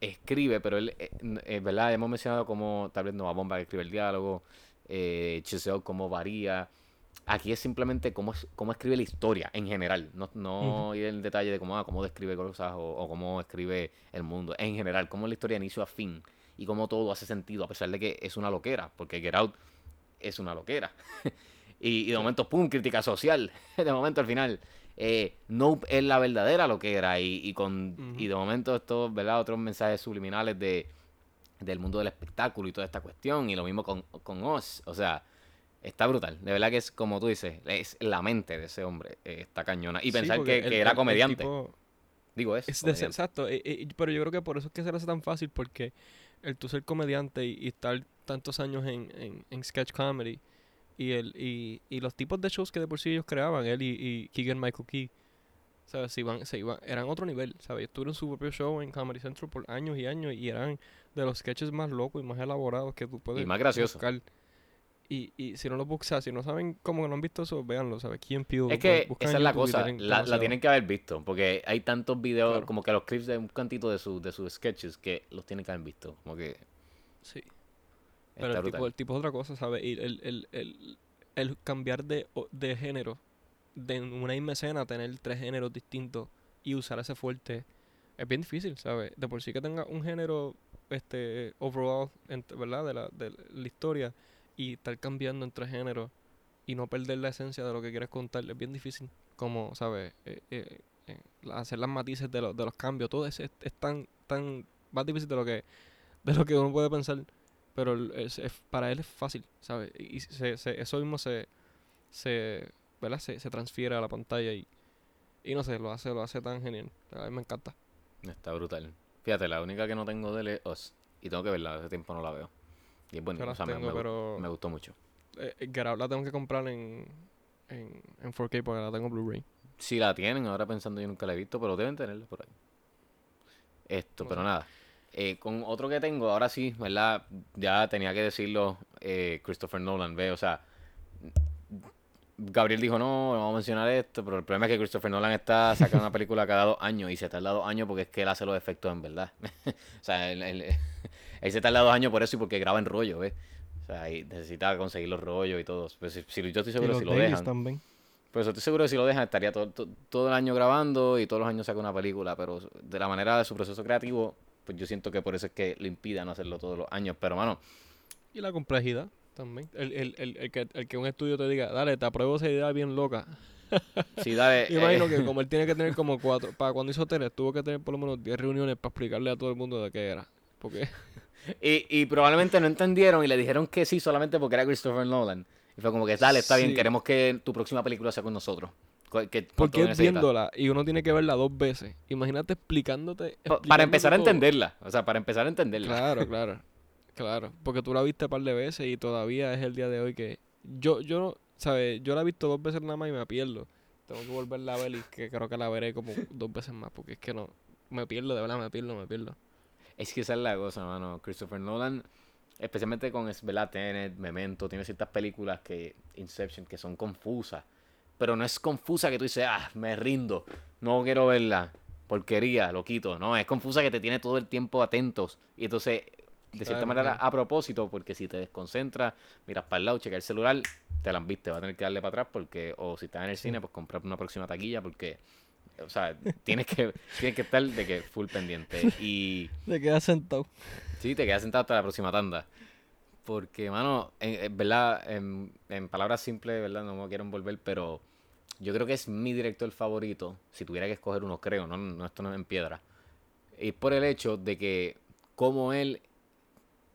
escribe, pero él, eh, eh, ¿verdad? Hemos mencionado como tal vez Nova Bomba que escribe el diálogo, eh, Chisel cómo varía. Aquí es simplemente cómo, cómo escribe la historia en general, no, no ir en detalle de cómo, ah, cómo describe cosas o, o cómo escribe el mundo, en general, cómo es la historia de inicio a fin y cómo todo hace sentido, a pesar de que es una loquera, porque Get Out es una loquera. [laughs] y, y de momento, ¡pum!, crítica social. [laughs] de momento al final, eh, Nope es la verdadera loquera y, y, con, Ujú. y de momento estos, ¿verdad? Otros mensajes subliminales de, del mundo del espectáculo y toda esta cuestión. Y lo mismo con, con Oz. O sea, está brutal. De verdad que es como tú dices, es la mente de ese hombre. eh, está cañona. Y pensar que, el- que era comediante. tipo- Digo, es. Es de- comediante. exacto, eh, eh, pero yo creo que por eso es que se le hace tan fácil, porque el tú ser comediante y, y estar tantos años en, en, en sketch comedy y, el, y, y los tipos de shows que de por sí ellos creaban, él y, y Keegan Michael Key, ¿sabes? Se iban, se iban, eran otro nivel, ¿sabes? Tuvieron su propio show en Comedy Central por años y años y eran de los sketches más locos y más elaborados que tú puedes más graciosos. buscar. Y, y si no lo buscas, si no saben cómo no han visto eso, véanlo, ¿sabes? Quién Peele, Es que buscan esa es la y cosa, tienen la, la tienen que haber visto, porque hay tantos videos, Claro. como que los clips de un cantito de, su, de sus sketches, que los tienen que haber visto, como que Sí. Pero el brutal. tipo, el tipo es otra cosa, ¿sabes? Y el, el, el, el cambiar de, de género, de una misma escena tener tres géneros distintos y usar ese fuerte, es bien difícil, ¿sabes? De por sí que tenga un género, este, overall, ¿verdad? De la, de la historia y estar cambiando entre géneros y no perder la esencia de lo que quieres contar, es bien difícil. Como, ¿sabes? Eh, eh, eh, hacer las matices de, los de los cambios, todo es, es tan, tan más difícil de lo que, de lo que uno puede pensar pero es- para él es fácil, ¿sabes? Y se, se- eso mismo se, se, ¿verdad? Se, se transfiere a la pantalla y, y no sé, lo hace, lo hace tan genial. A mí me encanta. Está brutal. Fíjate, la única que no tengo de él es y tengo que verla, hace tiempo no la veo. Y es bueno, Yo o sea, me, tengo, me gu- pero me gustó mucho. eh, eh, Get Out la tengo que comprar en, en, en 4K porque la tengo Blu-ray. Si la tienen, ahora pensando yo nunca la he visto, pero deben tenerla por ahí. Esto, No pero sé. nada. Eh, con otro que tengo, ahora sí, ¿verdad? Ya tenía que decirlo eh, Christopher Nolan, ve, o sea, Gabriel dijo, no, no vamos a mencionar esto, pero el problema es que Christopher Nolan está sacando una película cada dos años y se tarda dos años porque es que él hace los efectos en verdad. [laughs] o sea, él, él- él se tarda dos años por eso y porque graba en rollo, ¿ves? O sea, y necesita conseguir los rollos y todo. Pues si, si- yo estoy seguro si lo dejan. también. Pues estoy seguro que si lo dejan estaría todo, to- todo el año grabando y todos los años saca una película, pero de la manera de su proceso creativo, pues yo siento que por eso es que le impida no hacerlo todos los años. Pero, mano, Y la complejidad también. El, el, el, el que, el que un estudio te diga, dale, te apruebo esa idea bien loca. [laughs] dale... [laughs] Imagino eh, que como él tiene que tener como [laughs] cuatro, para cuando hizo Tenet, tuvo que tener por lo menos 10 reuniones para explicarle a todo el mundo de qué era. Porque y, y probablemente no entendieron y le dijeron que sí solamente porque era Christopher Nolan. Y fue como que, dale, está bien, Sí. queremos que tu próxima película sea con nosotros. Que- Porque ¿cuánto es viéndola y uno tiene que verla dos veces. Imagínate explicándote. Pa- Para empezar a entenderla. O sea, para empezar a entenderla. Claro, claro. Claro. Porque tú la viste un par de veces y todavía es el día de hoy que. Yo, yo, ¿sabes? Yo la he visto dos veces nada más y me pierdo. Tengo que volverla a ver y que creo que la veré como dos veces más. Porque es que no. Me pierdo, de verdad, me pierdo, me pierdo. Es que esa es la cosa, mano. Christopher Nolan, especialmente con ¿verdad? Tenet, Memento, tiene ciertas películas que, Inception, que son confusas. Pero no es confusa que tú dices, ah, me rindo, no quiero verla, porquería, lo quito. No, es confusa que te tiene todo el tiempo atentos. Y entonces, de cierta manera, a propósito, porque si te desconcentras, miras para el lado, checas el celular, te la han visto, vas a tener que darle para atrás porque, o si estás en el cine, pues comprar una próxima taquilla porque, o sea, tienes que, [laughs] tienes que estar de que full pendiente. Y... [laughs] Te quedas sentado. Sí, te quedas sentado hasta la próxima tanda. Porque, mano, en, en verdad, en, en palabras simples, ¿verdad? No me quiero envolver, pero yo creo que es mi director favorito. Si tuviera que escoger uno, creo, no, no esto no es en piedra. Y por el hecho de que, como él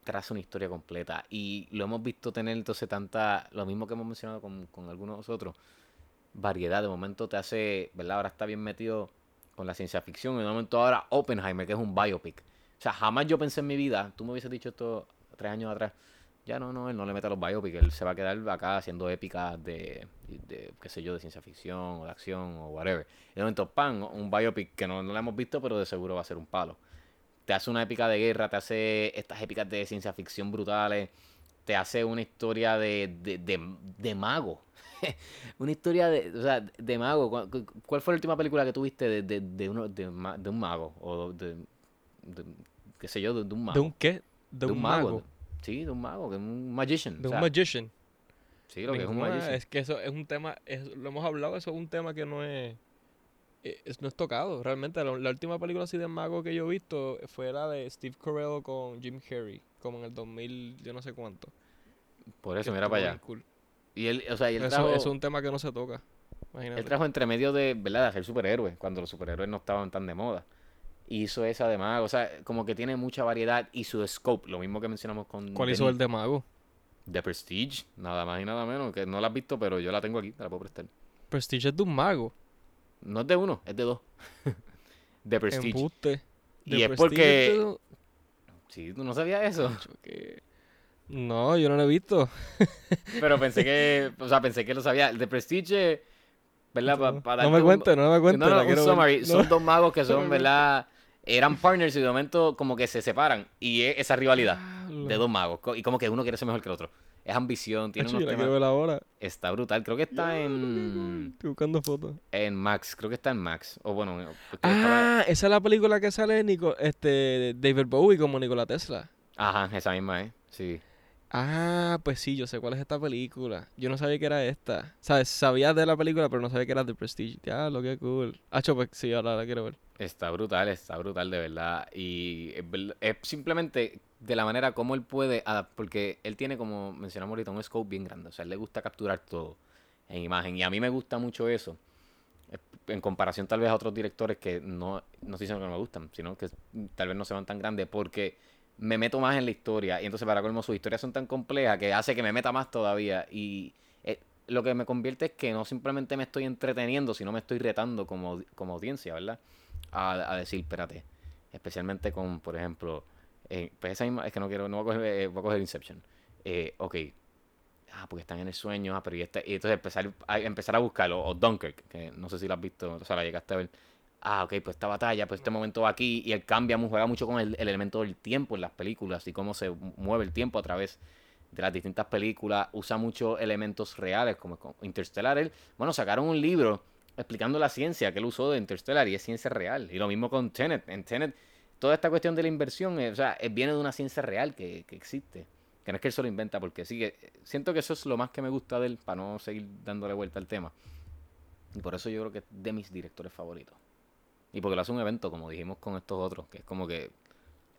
traza una historia completa. Y lo hemos visto tener entonces tanta, lo mismo que hemos mencionado con, con algunos otros, variedad. De momento te hace, ¿verdad? Ahora está bien metido con la ciencia ficción. De momento ahora Oppenheimer, que es un biopic. O sea, jamás yo pensé en mi vida, tú me hubieses dicho esto tres años atrás, ya no, no, él no le mete a los biopics, él se va a quedar acá haciendo épicas de, de, qué sé yo, de ciencia ficción o de acción o whatever. Y de momento, pan, un biopic que no, no lo hemos visto, pero de seguro va a ser un palo. Te hace una épica de guerra, te hace estas épicas de ciencia ficción brutales, te hace una historia de, de, de, de mago. [laughs] una historia de, o sea, de mago. ¿Cuál, cu- cuál fue la última película que tuviste de, de, de, uno, de, un mago? O de, qué sé yo, de, un mago. ¿De un qué? De, un, mago. Sí, de un mago, de un magician. De o un magician. Sí, lo que es un magician. Es que eso es un tema, es- lo hemos hablado, eso es un tema que no es, es- no es tocado. Realmente, la, la última película así de mago que yo he visto fue la de Steve Carell con Jim Carrey, como en el 2000, yo no sé cuánto. Por que eso, mira para allá. cool. Y él, o sea, y él Eso, trajo, es un tema que no se toca. Imagínate. él trajo entre medio de, ¿verdad? De hacer superhéroes, cuando los superhéroes no estaban tan de moda. Hizo esa de mago, o sea, como que tiene mucha variedad y su scope, lo mismo que mencionamos con ¿Cuál hizo el de mago? The Prestige, nada más y nada menos, que no la has visto, pero yo la tengo aquí, te la puedo prestar. Prestige es de un mago. No es de uno, es de dos. [laughs] The Prestige. Embuste. Y The es Prestige porque- es de un- Sí, tú no sabías eso. No, yo no lo he visto. [laughs] Pero pensé que, o sea, pensé que lo sabía. El de Prestige, ¿verdad? Pa- no, pa no me cuentes, no me cuentes. No, no, un summary. Son dos magos que son, [laughs] ¿verdad? Eran partners y de momento como que se separan. Y es esa rivalidad Diablo. de dos magos. Y como que uno quiere ser mejor que el otro. Es ambición, tiene Macho, unos yo la temas... ver ahora. Está brutal. Creo que está en, Estoy buscando fotos. en Max. Creo que está en Max. O bueno, Ah, esa es la película que sale Nico, este, David Bowie como Nikola Tesla. Ajá, esa misma, ¿eh? Sí. Ah, pues sí, yo sé cuál es esta película. Yo no sabía que era esta. ¿Sabes? Sabía de la película, pero no sabía que era The Prestige. Ya, lo que cool. Ah, pues sí, ahora la quiero ver. Está brutal, está brutal de verdad. Y es, ver- es simplemente de la manera como él puede, porque él tiene como mencionamos ahorita un scope bien grande. O sea, él le gusta capturar todo en imagen. Y a mí me gusta mucho eso. eh, En comparación tal vez a otros directores que no, no estoy diciendo que no me gustan, sino que tal vez no se van tan grandes porque me meto más en la historia. Y entonces para colmo sus historias son tan complejas que hace que me meta más todavía. Y eh, lo que me convierte es que no simplemente me estoy entreteniendo, sino me estoy retando como, como audiencia, ¿verdad? A, a decir, espérate, especialmente con, por ejemplo, eh, pues esa misma, es que no quiero, no voy a coger, eh, voy a coger Inception. Eh, ok, ah, porque están en el sueño, ah, pero y, este, y entonces empezar a, empezar a buscarlo, o Dunkirk, que no sé si lo has visto, o sea, la llegaste a ver. Ah, ok, pues esta batalla, pues este momento aquí, y él cambia, juega mucho con el, el elemento del tiempo en las películas y cómo se mueve el tiempo a través de las distintas películas, usa muchos elementos reales, como Interstellar. Él, bueno, sacaron un libro explicando la ciencia que él usó de Interstellar y es ciencia real. Y lo mismo con Tenet. En Tenet, toda esta cuestión de la inversión, eh, o sea, eh, viene de una ciencia real que, que existe. Que no es que él se lo inventa, porque sí que eh, siento que eso es lo más que me gusta de él, para no seguir dándole vuelta al tema. Y por eso yo creo que es de mis directores favoritos. Y porque lo hace un evento, como dijimos con estos otros, que es como que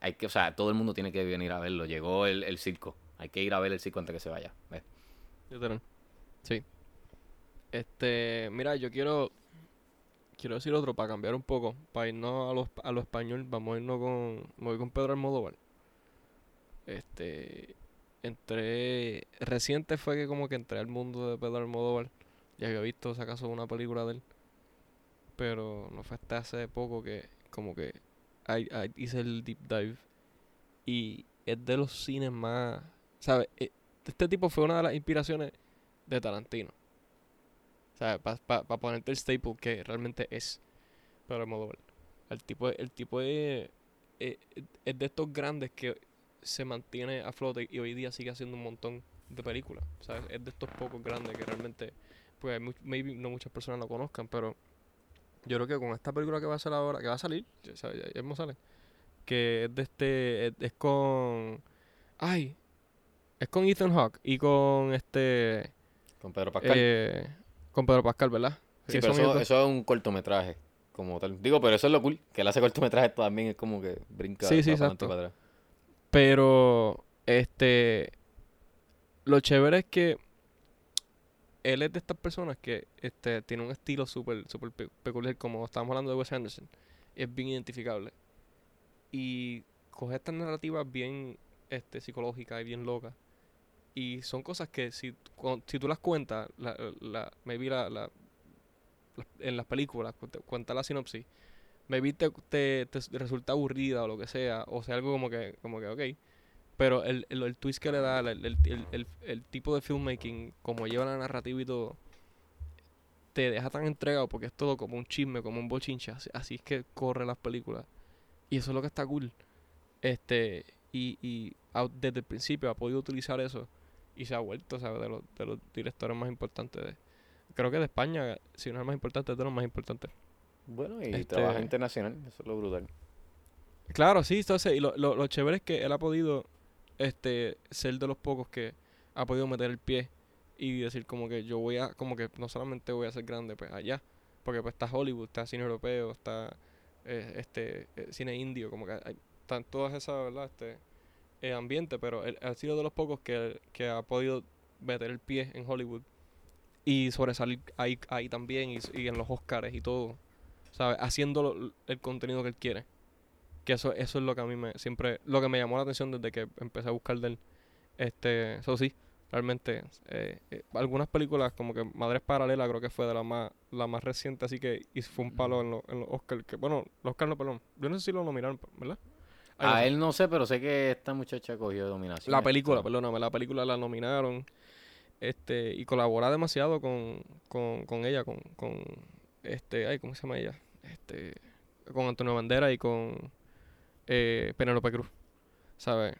hay que, o sea, todo el mundo tiene que venir a verlo. Llegó el, el circo. Hay que ir a ver el circo antes que se vaya. ¿ves? Sí. Este, mira, yo quiero quiero decir otro para cambiar un poco, para irnos a lo, a lo español, vamos a irnos con voy con Pedro Almodóvar. Este, entré reciente fue que como que entré al mundo de Pedro Almodóvar. Ya había visto si acaso una película de él. pero no fue hasta hace poco que como que I hice el deep dive y es de los cines más, ¿sabes? Eh, Este tipo fue una de las inspiraciones de Tarantino. ¿Sabes? Para ponerte el staple que realmente es. Pero Almodóvar. El tipo, el tipo es, es, es de estos grandes que se mantiene a flote y hoy día sigue haciendo un montón de películas. ¿Sabes? Es de estos pocos grandes que realmente, pues, maybe no muchas personas lo conozcan, pero yo creo que con esta película que va a salir ahora, que va a salir, ya, ya- ya sale, que es de este, es, es con, ay, es con Ethan Hawke y con este, Con Pedro Pascal. eh, con Pedro Pascal, ¿verdad? sí, pero eso, es un cortometraje. Como tal. Digo, pero eso es lo cool. Que él hace cortometrajes también. Es como que brinca. Sí, sí, exacto. para atrás. Pero, este, lo chévere es que él es de estas personas que este, tiene un estilo súper súper pe- peculiar, como estábamos hablando de Wes Anderson. Es bien identificable. Y coge estas narrativas bien este, psicológicas y bien locas. Y son cosas que si, si tú las cuentas, la, la, maybe la, la- en las películas, cuenta la sinopsis, maybe te, te, te resulta aburrida o lo que sea, o sea algo como que, como que ok. Pero el, el, el twist que le da, el, el, el, tipo de filmmaking, como lleva la narrativa y todo, te deja tan entregado porque es todo como un chisme, como un bochincha. Así, así es que corre las películas. Y eso es lo que está cool. Este, y, y desde el principio ha podido utilizar eso y se ha vuelto, ¿sabes? De los, de los directores más importantes. De, creo que de España, si no es el más importante, es de los más importantes. Bueno, y Este- trabaja internacional. Eso es lo brutal. Claro, sí, entonces, y lo, lo, lo chévere es que él ha podido este ser de los pocos que ha podido meter el pie y decir como que yo voy a, como que no solamente voy a ser grande pues allá, porque pues está Hollywood, está cine europeo, está eh, este eh, cine indio, como que hay, están todas esas, ¿verdad? Este eh, ambiente, pero él ha sido de los pocos que, que ha podido meter el pie en Hollywood y sobresalir ahí, ahí también y, y en los Oscars y todo, ¿sabes? Haciendo lo- el contenido que él quiere. Que eso, eso es lo que a mí me siempre, lo que me llamó la atención desde que empecé a buscar de él. Este, eso sí, realmente, eh, eh, algunas películas como que Madres Paralelas creo que fue de la más, la más reciente, así que y fue un palo en, los en los Oscars, que bueno, los Oscars no, perdón, yo no sé si lo nominaron, ¿verdad? A él no sé, pero sé que esta muchacha cogió dominación. La película, perdóname, la película la nominaron. Este, y colabora demasiado con, con, con ella, con, con este, ay, ¿cómo se llama ella? Este, con Antonio Bandera y con eh, Penélope Cruz. ¿Sabes?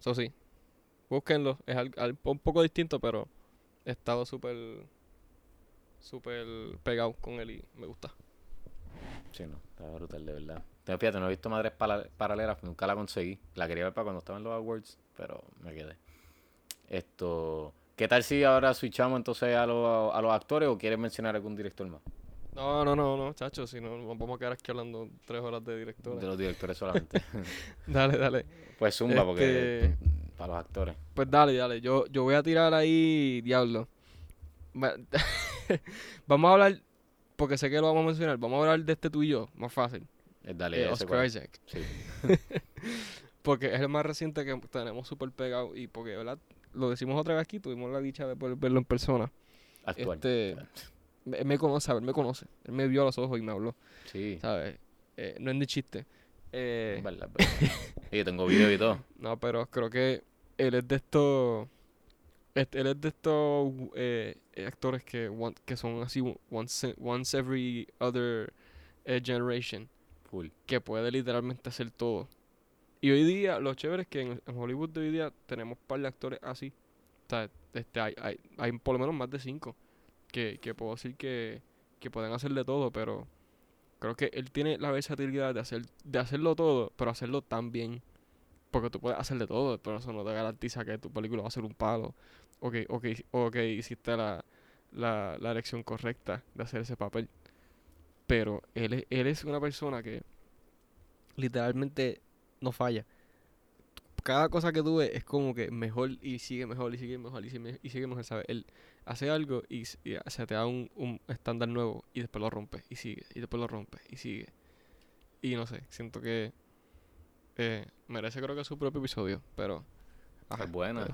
Eso sí. Búsquenlo. Es al- al- un poco distinto, pero he estado súper súper pegado con él y me gusta. Sí, no, está brutal, de verdad. Pero fíjate, no he visto Madres Paralelas, nunca la conseguí. La quería ver para cuando estaba en los awards, pero me quedé. Esto, ¿qué tal si ahora switchamos entonces a, los- a los actores o quieres mencionar algún director más? No, no, no, no, chacho, si no vamos a quedar aquí hablando tres horas de De directora. los directores solamente. [laughs] Dale, dale. pues zumba, porque Este- para los actores. Pues dale, dale. Yo, yo voy a tirar ahí, diablo. Va- [laughs] vamos a hablar, porque sé que lo vamos a mencionar, vamos a hablar de este tú y yo, más fácil. Eh, Dale, Eh, Oscar. Isaac. Sí. [laughs] Porque es el más reciente que tenemos súper pegado y porque, ¿verdad? Lo decimos otra vez aquí, tuvimos la dicha de poder verlo en persona. Actual. Este, Él me conoce, a ver, me conoce. Él me vio a los ojos y me habló, Sí. ¿sabes? Eh, no es de chiste. Eh, es verdad, es verdad. Sí, yo tengo video y todo. [laughs] No, pero creo que él es de estos. este, Él es de estos eh, actores que, one- que son así once, once every other eh, generation. Que puede literalmente hacer todo. Y hoy día, lo chévere es que en, en Hollywood de hoy día tenemos un par de actores así. O sea, este, hay, hay, hay por lo menos más de cinco que, que puedo decir que, que pueden hacer de todo, pero creo que él tiene la versatilidad de, hacer, de hacerlo todo, pero hacerlo tan bien. Porque tú puedes hacer de todo, pero eso no te garantiza que tu película va a ser un palo. O que, o que, o que hiciste la, la, la elección correcta de hacer ese papel. Pero él es, él es una persona que literalmente no falla. Cada cosa que tú ves es como que mejor y sigue mejor y sigue mejor y sigue, y sigue mejor, ¿sabes? Él hace algo y se te da un, un estándar nuevo y después lo rompe y sigue y después lo rompe y sigue. Y no sé, siento que eh, merece creo que su propio episodio, pero... ajá, es buena.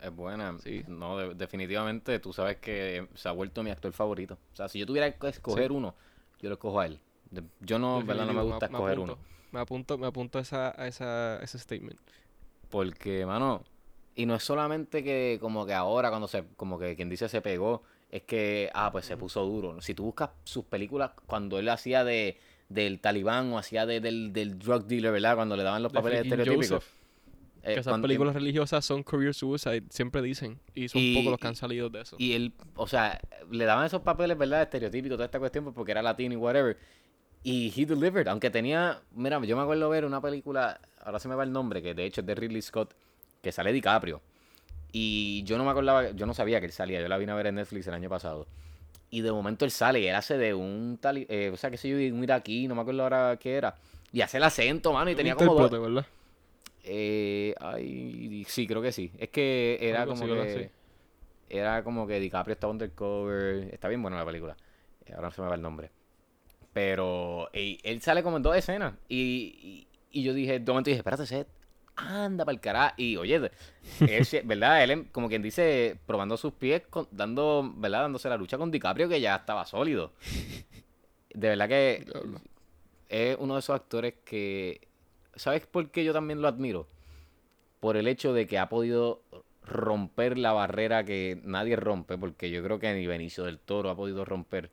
es, buena. Sí. No, de- definitivamente tú sabes que se ha vuelto mi actor favorito. O sea, si yo tuviera que escoger uno, yo lo cojo a él. De- Yo no, ¿verdad? No me gusta escoger apunto, uno. Me apunto, me apunto a, esa, a esa, ese statement. Porque, mano, y no es solamente que como que ahora cuando se, como que quien dice se pegó, es que, ah, pues se puso duro. Si tú buscas sus películas cuando él hacía de del talibán o hacía de, del, del drug dealer, ¿verdad? Cuando le daban los papeles estereotípicos. Joseph, Eh, que esas películas religiosas son career suicide, siempre dicen. Y son Y- pocos los que han salido de eso. Y él, o sea, le daban esos papeles, ¿verdad? Estereotípicos, toda esta cuestión, pues, porque era latino y whatever. Y he delivered, aunque tenía, mira, yo me acuerdo ver una película, ahora se me va el nombre, que de hecho es de Ridley Scott, que sale DiCaprio. Y yo no me acordaba, yo no sabía que él salía, yo la vine a ver en Netflix el año pasado. Y de momento él sale y él hace de un tal, eh, o sea, qué sé yo, un iraquí, no me acuerdo ahora qué era. Y hace el acento, mano, y tenía como dos, ¿verdad? Eh, ay, sí, creo que sí. Es que era Algo como así, que. Sí. Era como que DiCaprio estaba undercover. Está bien buena la película. Eh, Ahora no se me va el nombre. Pero él sale como en dos escenas. Y, y, y yo dije, de momento dije, espérate, Seth, anda para el carajo. Y oye, él, [laughs] ¿verdad? Él, em- como quien dice, probando sus pies, con- dando, ¿verdad? Dándose la lucha con DiCaprio, que ya estaba sólido. De verdad que Diablo. es uno de esos actores que. ¿Sabes por qué yo también lo admiro? Por el hecho de que ha podido romper la barrera que nadie rompe, porque yo creo que ni Benicio del Toro ha podido romper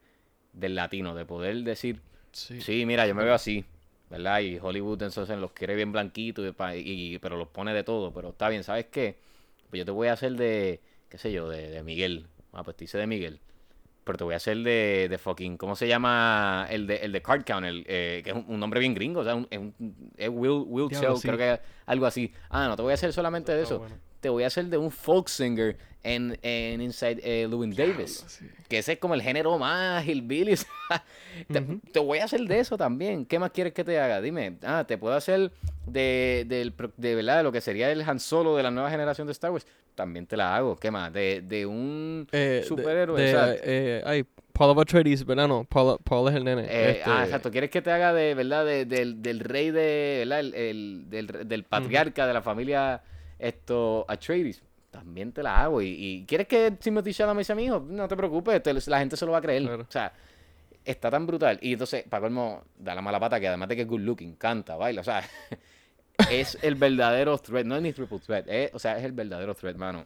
del latino, de poder decir, Sí. sí, mira, yo me veo así, ¿verdad? Y Hollywood entonces los quiere bien blanquitos, y, y- pero los pone de todo, pero está bien, ¿sabes qué? Pues yo te voy a hacer de, qué sé yo, de, de Miguel. Ah, pues te hice de Miguel. Pero te voy a hacer de, de fucking, ¿cómo se llama? El de, el de Card Count, el, eh, que es un, un nombre bien gringo, o sea, un- es, un, es Will, Will Diablo, sí. creo que algo así. Ah, no, te voy a hacer solamente de eso. bueno. Te voy a hacer de un folk singer en, en Inside eh, Davis. sí. Que ese es como el género más hillbilly. [laughs] te, te voy a hacer de eso también. ¿Qué más quieres que te haga? Dime. Ah, te puedo hacer de, del pro- de, verdad, de lo que sería el Han Solo de la nueva generación de Star Wars. También te la hago. ¿Qué más? De, de un Eh, de- superhéroe. de, o sea, eh, ay, Paul Atreides, ¿verdad? No, Paul, Paul es el nene. Eh, Ah, Este, exacto. ¿Quieres que te haga de, verdad, de- del, del rey de, ¿verdad? El, el- del, del patriarca de la familia esto Atreides? También te la hago. Y, y ¿quieres que Timothy Chalamet sea mi hijo? No te preocupes, te- la gente se lo va a creer. Claro. O sea, está tan brutal. Y entonces, para colmo, da la mala pata que además de que es good looking, canta, baila. O sea, [laughs] es el verdadero threat. No es ni triple threat. es- o sea, es el verdadero threat, mano.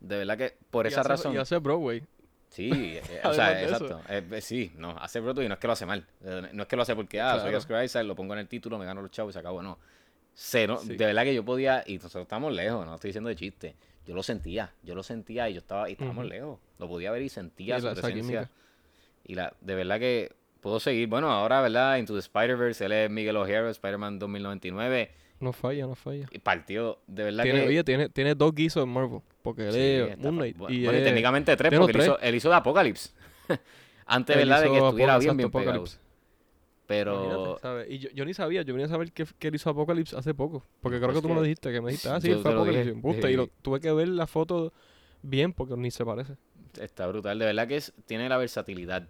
De verdad que por y esa hace- razón. Y hace Broadway. Sí, [laughs] eh, o sea, exacto. Eh, eh, sí, no, hace Broadway y no es que lo hace mal. Eh, No es que lo hace porque, ah, soy Claro. Oscar Isaac, lo pongo en el título, me gano los chavos y se acabó. No. Cero. Sí. De verdad que yo podía, y nosotros estamos lejos, no estoy diciendo de chiste. Yo lo sentía, yo lo sentía y yo estaba, y estábamos lejos. Lo podía ver y sentía Y su presencia. Y la, de verdad que puedo seguir. Bueno, ahora, ¿verdad? Into the Spider-Verse, él es Miguel O'Hara, Spider-Man 2099. No falla, no falla. Y partió, de verdad Tiene, que. oye, tiene, tiene dos guisos en Marvel. Porque él Sí, es Moon Knight. bueno, y bueno, y es- técnicamente tres, porque él tres. hizo, él hizo de Apocalypse. [laughs] Antes, él ¿verdad? De que hizo estuviera bien, bien pegado. Pero. Y yo, yo ni sabía, yo venía a saber que, que él hizo Apocalypse hace poco. Porque creo Pues que tú me lo que- dijiste, que me dijiste, ah, sí, fue Apocalypse. dije, y lo, tuve que ver la foto bien porque ni se parece. Está brutal, de verdad que es, tiene la versatilidad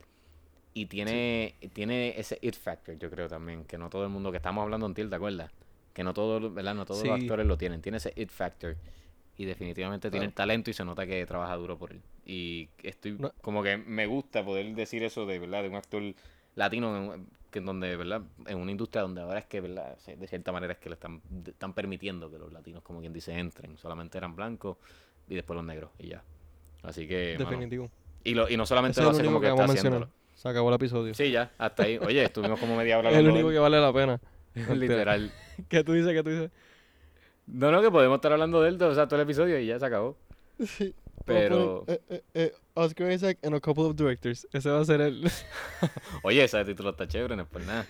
y tiene, tiene ese it factor, yo creo también, que no todo el mundo, que estamos hablando en ti, ¿te acuerdas? Que no todos, ¿verdad? No todos los actores lo tienen, tiene ese it factor y definitivamente tiene el talento y se nota que trabaja duro por él. Y estoy, No. como que me gusta poder decir eso de, ¿verdad? De un actor latino en, que en donde, ¿verdad? En una industria donde ahora es que, ¿verdad? De cierta manera es que le están, están permitiendo que los latinos, como quien dice, entren. Solamente eran blancos y después los negros y ya. Así que, mano, Definitivo. y, lo, y no solamente Ese lo hace como que que está haciéndolo. Se acabó el episodio. Sí, ya, hasta ahí. Oye, estuvimos como media hora [laughs] es el único de que vale la pena. [laughs] Literal. ¿Qué tú dices? ¿Qué tú dices? No, no, que podemos estar hablando de él, o sea, todo el episodio y ya se acabó. Sí. Pero- eh, Oscar Isaac and a couple of directors. Ese va a ser el. [laughs] Oye, ese título está chévere, no es por nada.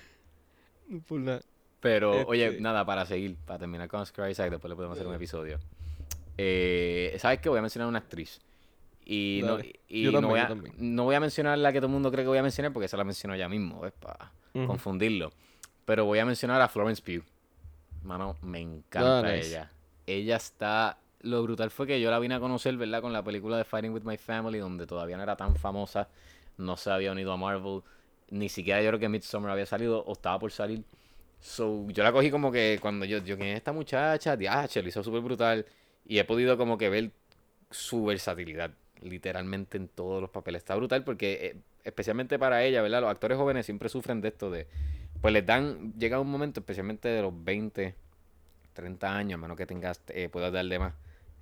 [laughs] Por nada. Pero, Este- oye, nada, para seguir, para terminar con Oscar Isaac, después le podemos hacer un episodio. Eh, ¿Sabes qué? Voy a mencionar una actriz. Y, no, y no, voy a, no voy a mencionar la que todo el mundo cree que voy a mencionar porque esa la menciono ya mismo, ¿ves? Para confundirlo. Pero voy a mencionar a Florence Pugh. Mano, me encanta Ah, nice. ella. Ella está... Lo brutal fue que yo la vine a conocer, ¿verdad? Con la película de Fighting With My Family, donde todavía no era tan famosa. No se había unido a Marvel. Ni siquiera yo creo que Midsommar había salido o estaba por salir. So, yo la cogí como que cuando yo, yo ¿quién es esta muchacha? Diache, lo hizo súper brutal. Y he podido como que ver su versatilidad, literalmente en todos los papeles. Está brutal porque especialmente para ella, ¿verdad? Los actores jóvenes siempre sufren de esto de, pues les dan, llega un momento, especialmente de los 20, 30 años, a menos que tengas, eh, puedas dar de más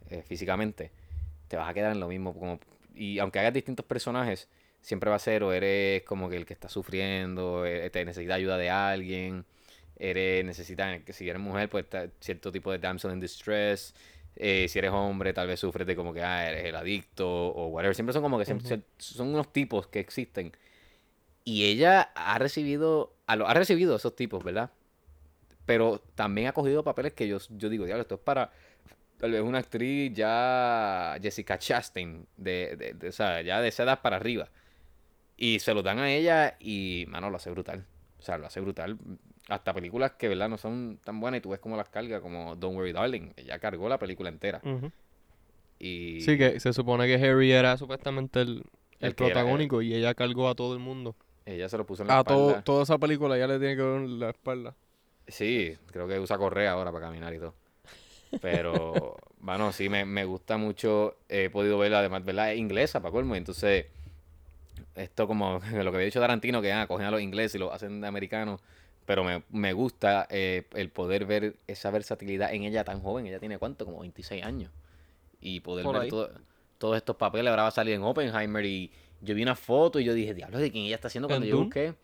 eh, físicamente, te vas a quedar en lo mismo. Como, y aunque hagas distintos personajes, siempre va a ser o eres como que el que está sufriendo, eh, te necesita ayuda de alguien, eres, necesita, que si eres mujer, pues está cierto tipo de damsel in distress. eh, si eres hombre, tal vez sufres de como que ah, eres el adicto o whatever. Siempre son como que siempre- son unos tipos que existen. Y ella ha recibido, a lo- ha recibido esos tipos, ¿verdad? Pero también ha cogido papeles que yo, yo digo, diablo, esto es para tal vez una actriz ya Jessica Chastain, de, de, de- o sea, ya de esa edad para arriba. Y se lo dan a ella y, mano, lo hace brutal. O sea, lo hace brutal. Hasta películas que, ¿verdad? No son tan buenas y tú ves cómo las carga, como Don't Worry Darling. Ella cargó la película entera. Y... Sí, que se supone que Harry era supuestamente el, el, El era, protagónico y ella cargó a todo el mundo. Ella se lo puso en la A todo, espalda. toda esa película ya le tiene que ver en la espalda. Sí, creo que usa correa ahora para caminar y todo. Pero, [laughs] bueno, sí, me, me gusta mucho. He podido verla, además, ¿verdad? Es inglesa, para colmo. Y entonces, esto como [laughs] lo que había dicho Tarantino, que ah, cogen a los ingleses y los hacen de americanos. Pero me, me gusta eh, el poder ver esa versatilidad en ella tan joven. Ella tiene cuánto, como 26 años. Y poder Por ver todo- todos estos papeles. Ahora va a salir en Oppenheimer. Y yo vi una foto y yo dije, diablo, ¿de quién ella está haciendo cuando ¿En yo Dune? busqué?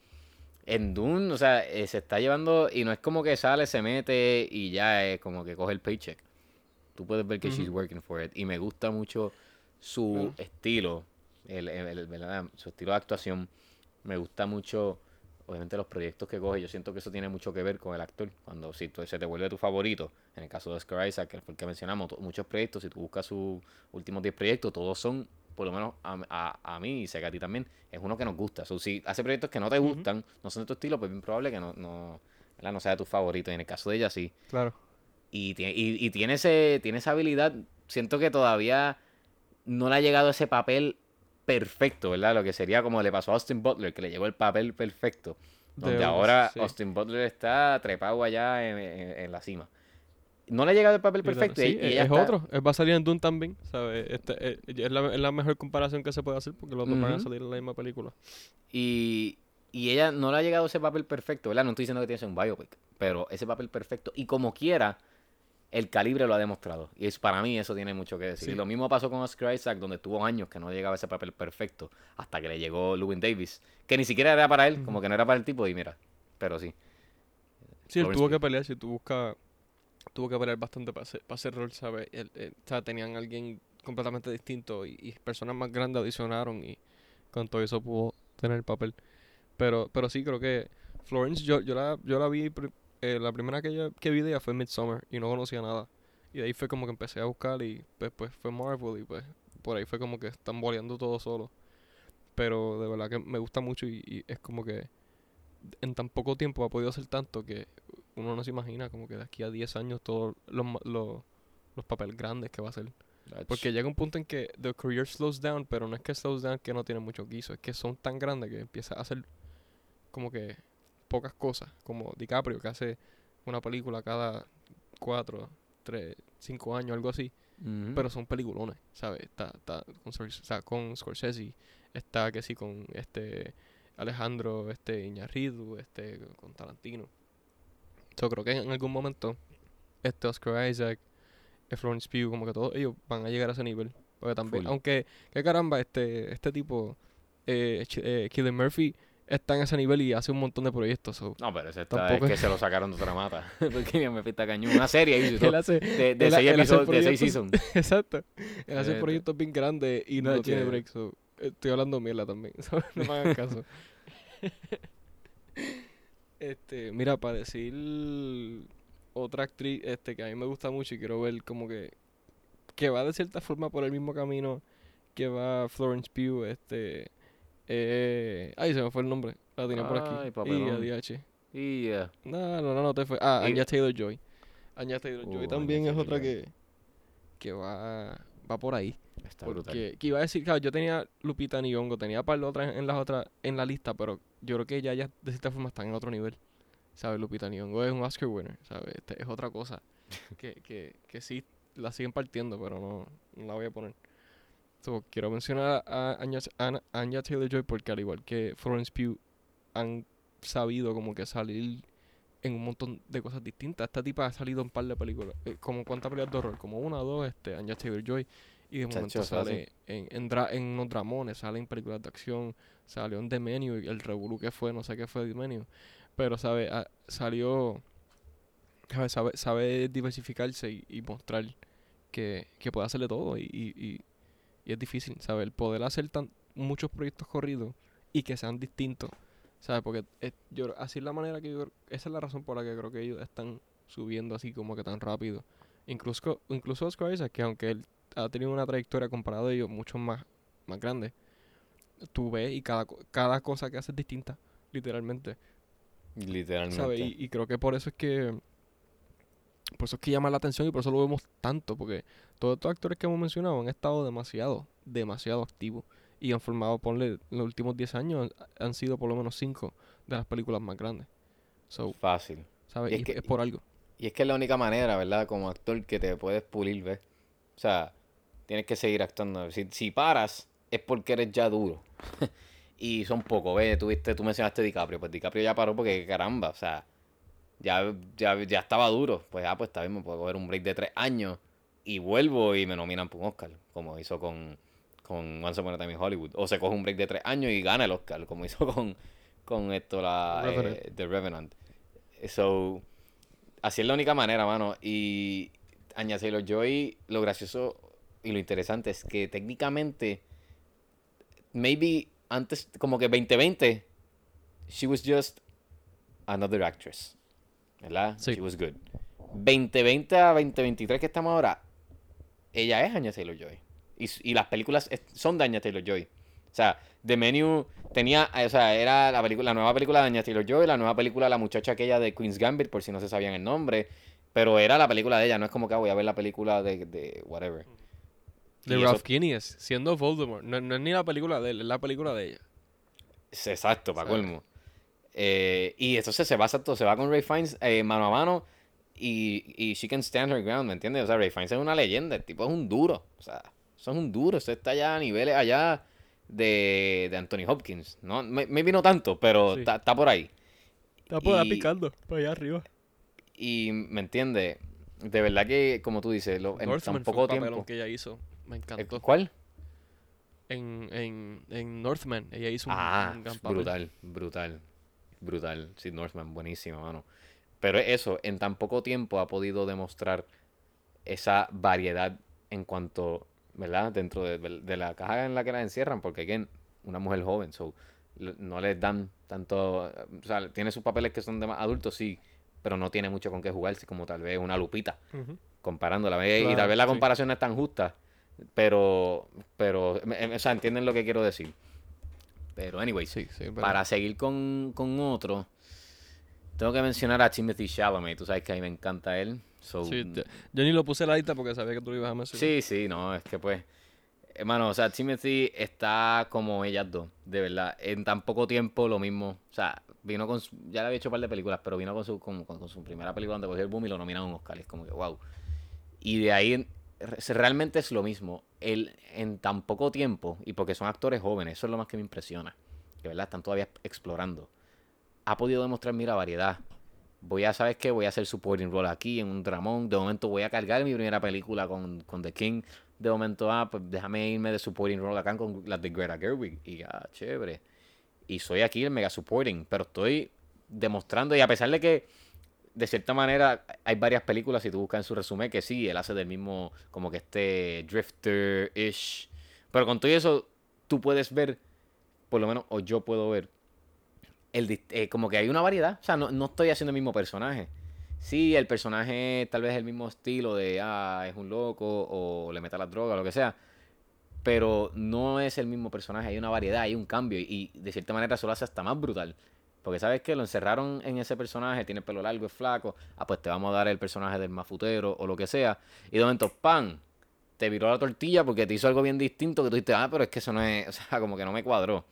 En Dune, o sea, eh, se está llevando y no es como que sale, se mete y ya es como que coge el paycheck. Tú puedes ver que she's working for it. Y me gusta mucho su estilo, el, el- el- ¿verdad? su estilo de actuación. Me gusta mucho, obviamente, los proyectos que coge. Yo siento que eso tiene mucho que ver con el actor. Cuando si tú- se te vuelve tu favorito, en el caso de Oscar Isaac, que fue el que mencionamos, muchos proyectos, si tú buscas sus últimos 10 proyectos, todos son, por lo menos a, a, a mí y sé que a ti también, es uno que nos gusta. So, si hace proyectos que no te gustan, no son de tu estilo, pues es bien probable que no, no, ¿verdad? no sea de tus favoritos. Y en el caso de ella, sí. Claro. Y tiene, y, y tiene, ese, tiene esa habilidad. Siento que todavía no le ha llegado ese papel perfecto, ¿verdad? Lo que sería como le pasó a Austin Butler, que le llegó el papel perfecto. Donde De- ahora sí. Austin Butler está trepado allá en, en- en la cima. No le ha llegado el papel perfecto. y- Sí, y es es otro. Él va a salir en Dune también, ¿sabes? Este, eh, es, la, es la mejor comparación que se puede hacer porque los dos van a salir en la misma película. Y, y ella no le ha llegado ese papel perfecto, ¿verdad? No estoy diciendo que tiene un biopic, pero ese papel perfecto. Y como quiera, el calibre lo ha demostrado. Y es para mí eso tiene mucho que decir. Sí. Y lo mismo pasó con Oscar Isaac, donde tuvo años que no llegaba ese papel perfecto, hasta que le llegó Lewin Davis, que ni siquiera era para él, como que no era para el tipo, y mira, pero sí. Sí, él tuvo que pelear, si tú buscas, tuvo que pelear bastante para hacer, para hacer rol, ¿sabes? Él- él- o sea, tenían a alguien completamente distinto y, personas más grandes adicionaron y con todo eso pudo tener el papel. Pero, pero sí, creo que Florence, yo, yo la, yo la vi, eh, la primera que, ella- que vi de ella fue Midsommar y no conocía nada. Y de ahí fue como que empecé a buscar y pues, pues fue Marvel y pues por ahí fue como que están boleando todo solo. Pero de verdad que me gusta mucho y, y es como que en tan poco tiempo ha podido hacer tanto que uno no se imagina como que de aquí a 10 años todos los, los, los papeles grandes que va a hacer. Porque llega un punto en que the career slows down, pero no es que slows down que no tiene mucho guiso, es que son tan grandes que empieza a hacer como que pocas cosas, como DiCaprio que hace una película cada 4, 3, 5 años, algo así, pero son peliculones, ¿sabes? Está, está con, Scorsese, está que sí con este Alejandro, este Iñárritu, este con Tarantino. Yo creo que en algún momento este Oscar Isaac, eh, Florence Pugh, como que todos ellos van a llegar a ese nivel. Porque también, Full. aunque, que caramba, este, este tipo, eh, eh, Cillian Murphy, está en ese nivel y hace un montón de proyectos. so, No, pero ese está, es que se lo sacaron de otra mata. [laughs] [laughs] Porque me pita cañón. Una serie [laughs] hace, de, de él- seis episodios, de seis proyectos- seasons. Exacto. Él hace Este. proyectos bien grandes y no, No tiene tiene- break. so, estoy hablando mierda también. so, no me hagan caso. Este, mira, para decir otra actriz este, que a mí me gusta mucho y quiero ver como que que va de cierta forma por el mismo camino que va Florence Pugh, este eh, ay se me fue el nombre, la tenía por aquí. Ay, y papelón. ADH. Y No, no, no, no te fue. Ah, Anya Taylor Joy. Anya Taylor Uh, Joy Anya también es otra Taylor-Joy. que que va va por ahí. está brutal. Que iba a decir, claro, yo tenía Lupita Nyong'o, tenía par de otras en las otras en la lista, pero yo creo que ya ya de cierta forma están en otro nivel. ¿Sabes? Lupita Nyong'o es un Oscar winner, ¿sabes? Este es otra cosa [laughs] que, que, que sí la siguen partiendo, pero no, no la voy a poner. So, quiero mencionar a Anya, Anya Taylor-Joy porque al igual que Florence Pugh han sabido como que salir en un montón de cosas distintas. Esta tipa ha salido en un par de películas, eh, como cuántas películas de horror, como una o dos, este, Anya Taylor-Joy y de Chacho, momento sale en, en, dra- en unos dramones, sale en películas de acción, salió en The Menu, y el revolú que fue, no sé qué fue The Menu, pero sabe, Ah, salió, sabe, sabe, sabe diversificarse y, y mostrar que, que puede hacerle todo y, y, y- y es difícil, ¿sabes? El poder hacer tan, muchos proyectos corridos y que sean distintos, ¿sabes? Porque eh, yo, así es la manera que yo, esa es la razón por la que creo que ellos están subiendo así como que tan rápido. Incluso, incluso Oscar Isaac, que aunque él ha tenido una trayectoria comparado a ellos mucho más, más grande, tú ves y cada, cada cosa que hace es distinta, literalmente. Literalmente. ¿sabes? Y, y creo que por eso es que por eso es que llama la atención y por eso lo vemos tanto, porque todos estos actores que hemos mencionado han estado demasiado, demasiado activos y han formado, ponle, los últimos 10 años han- han sido por lo menos 5 de las películas más grandes. So, Fácil. ¿sabes? Y Y es por algo. Y es que es la única manera, ¿verdad? Como actor que te puedes pulir, ¿ves? O sea, tienes que seguir actuando. Si, si paras, es porque eres ya duro. [laughs] y son pocos, ¿ves? Tú, viste, tú mencionaste DiCaprio. Pues DiCaprio ya paró porque, caramba, o sea, ya, ya, ya estaba duro. Pues, ah, pues está bien, me puedo coger un break de tres años y vuelvo y me nominan por un Oscar, como hizo con, con Once Upon a Time in Hollywood. O se coge un break de tres años y gana el Oscar, como hizo [laughs] con, con esto, la, Revenant. eh, The Revenant. So, así es la única manera, mano. Y Anya Taylor Joy, lo gracioso y lo interesante es que técnicamente, maybe antes, como que 2020, she was just another actress. ¿Verdad? Sí. She was good. 2020 a 2023 que estamos ahora, ella es Anya Taylor Joy. Y, las películas son de Anya Taylor Joy. O sea, The Menu tenía, eh, o sea, era la película, la nueva película de Anya Taylor Joy, la nueva película de la muchacha aquella de Queen's Gambit, por si no se sabían el nombre. Pero era la película de ella, no es como que ah, voy a ver la película de, de whatever. De Y eso- Ralph siendo Voldemort. No, no es ni la película de él, es la película de ella. Es Exacto, para colmo. Eh, y entonces se va exacto, se va con Ray Fiennes eh, mano a mano y, y she can stand her ground, ¿me entiendes? O sea, Ray Fiennes es una leyenda, el tipo es un duro. O sea, eso es un duro, eso está ya a niveles allá de, de Anthony Hopkins. No, may- maybe no tanto, pero Sí. está está por ahí. Está por ahí picando, por allá arriba. Y me entiende, de verdad que, como tú dices, lo, en Northman tan fue poco un tiempo. que ella hizo. Me encantó. ¿Cuál? En, en, en Northman, ella hizo un, Ah, un gran papel. brutal, brutal, brutal. Sí, Northman, buenísimo, mano. Pero eso, en tan poco tiempo ha podido demostrar esa variedad en cuanto, ¿verdad? Dentro de, de la caja en la que la encierran, porque, again, una mujer joven, so, no les dan tanto, o sea, tiene sus papeles que son de más adultos, sí, pero no tiene mucho con qué jugarse, como tal vez una lupita Ujú. comparándola. ¿ves? y Claro, tal vez la sí. comparación no es tan justa, pero, pero, em- em- o sea, entienden lo que quiero decir. Pero, anyway, Sí, sí, para seguir con, con otro, tengo que mencionar a Timothy Chalamet. Tú sabes que a mí me encanta él. So, Sí, te- yo ni lo puse en la lista porque sabía que tú lo ibas a mencionar. sí, sí, no, es que pues, hermano, o sea, Timothy está como ellas dos, de verdad. En tan poco tiempo lo mismo, o sea, vino con, su- ya le había hecho un par de películas, pero vino con su, con, con- con su primera película donde cogió el boom y lo nominaron a un Oscar. Es como que, wow. Y de ahí realmente es lo mismo. Él en tan poco tiempo, y porque son actores jóvenes, eso es lo más que me impresiona. Que verdad, están todavía explorando. Ha podido demostrar, mira, variedad. Voy a, ¿sabes qué? Voy a hacer supporting role aquí en un dramón. De momento voy a cargar mi primera película con, con The King. De momento, ah, pues déjame irme de supporting role acá con las de Greta Gerwig. Y ah, chévere. Y soy aquí el mega supporting. Pero estoy demostrando, y a pesar de que de cierta manera hay varias películas, si tú buscas en su resumen, que sí, él hace del mismo, como que este drifter-ish. Pero con todo eso, tú puedes ver, por lo menos, o yo puedo ver, el, eh, como que hay una variedad. O sea, no, no estoy haciendo el mismo personaje. Sí, el personaje tal vez es el mismo estilo de, ah, es un loco, o le mete la droga, lo que sea. Pero no es el mismo personaje, hay una variedad, hay un cambio. Y de cierta manera eso lo hace hasta más brutal. Porque sabes que lo encerraron en ese personaje, tiene pelo largo, es flaco. Ah, pues te vamos a dar el personaje del mafutero o lo que sea. Y de momento, ¡pam! Te viró la tortilla porque te hizo algo bien distinto que tú dices, ah, pero es que eso no es, [laughs] o sea, como que no me cuadró.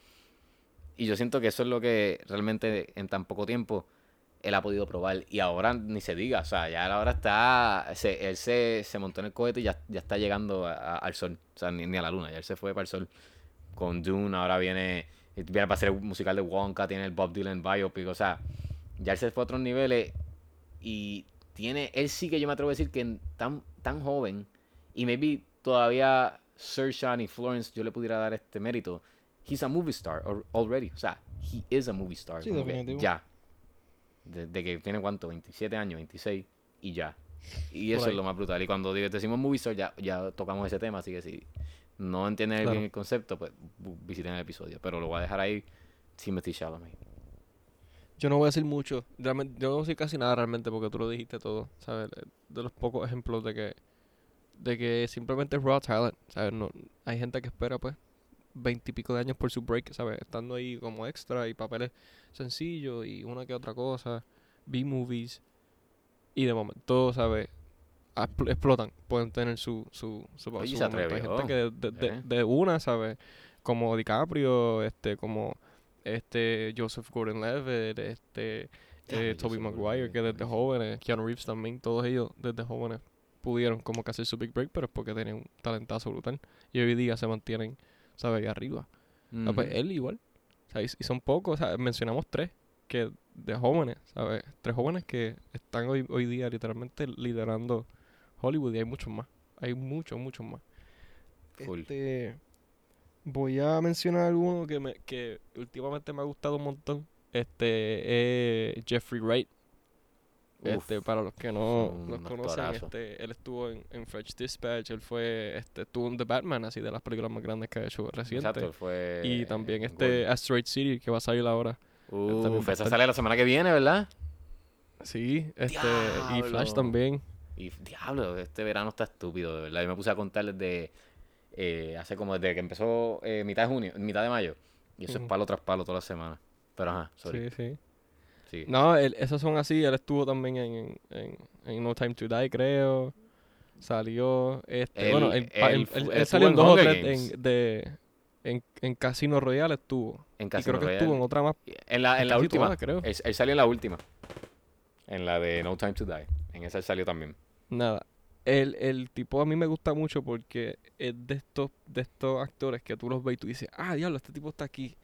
Y yo siento que eso es lo que realmente en tan poco tiempo él ha podido probar. Y ahora ni se diga, o sea, ya ahora está, se- él se, se montó en el cohete y ya, ya está llegando a- al sol, o sea, ni, ni a la luna, ya él se fue para el sol con Dune, ahora viene, viene para hacer el musical de Wonka, tiene el Bob Dylan biopic, o sea, ya él se fue a otros niveles y tiene, él sí que yo me atrevo a decir que tan, tan joven y maybe todavía Saoirse y Florence yo le pudiera dar este mérito, he's a movie star al- already, o sea, he is a movie star, Sí, definitivo. ya, desde que tiene cuánto, 27 años, 26 y ya. Y eso es lo más brutal. Y cuando digo- decimos movie star, ya, ya tocamos ese tema, así que si no entienden Claro. bien el concepto, pues visiten el episodio. Pero lo voy a dejar ahí, Timothy Chalamet. Yo no voy a decir mucho. Realmente, yo no voy a decir casi nada realmente porque tú lo dijiste todo, ¿sabes? De los pocos ejemplos de que de que simplemente es raw talent, ¿sabes? No, hay gente que espera pues veintipico de años por su break, ¿sabes? Estando ahí como extra y papeles sencillos y una que otra cosa, B-movies y de momento, ¿sabes? Expl- explotan, pueden tener su su su, Oye, su se momento. Hay gente que de, de- Eh. de una, ¿sabes? Como DiCaprio, este como este Joseph Gordon-Levitt, este Diablo, eh, Tobey Joseph Maguire, que desde jóvenes, Keanu Reeves también, todos ellos desde jóvenes pudieron como que hacer su big break, pero es porque tenían un talentazo brutal. Y hoy día se mantienen, ¿sabes? Ahí arriba. Ah, pues él igual. ¿sabes? Y son pocos, ¿sabes? mencionamos tres que de jóvenes, ¿sabes? Tres jóvenes que están hoy, hoy día literalmente liderando Hollywood y hay muchos más. Hay muchos, muchos más. Este, voy a mencionar alguno que, me, que últimamente me ha gustado un montón. Este es Jeffrey Wright. Este, para los que no los conocen, este, él estuvo en, en French Dispatch, él fue, este, estuvo en The Batman, así de las películas más grandes que ha hecho reciente. Exacto, fue. Y también eh, este Gordon. Asteroid City, que va a salir ahora. también Uf, a esa sale la semana que viene, ¿verdad? Sí, este, y Flash también. Y diablo, este verano está estúpido, de verdad. Yo me puse a contar desde eh, hace como desde que empezó eh, mitad de junio, mitad de mayo. Y eso es palo tras palo toda la semana. Pero ajá, sorry. Sí, sí. Sí. No, él, esos son así. Él estuvo también en, en, en No Time to Die, creo. Salió. Este, bueno, él, estuvo salió en dos o tres en, de, en, en Casino Royale estuvo. En y Casino creo que estuvo en otra más. En la, en la última. creo. Él, él salió en la última. En la de No Time to Die. En esa él salió también. Nada. El, el tipo a mí me gusta mucho porque es de estos, de estos actores que tú los ves y tú dices, ah, diablo, este tipo está aquí.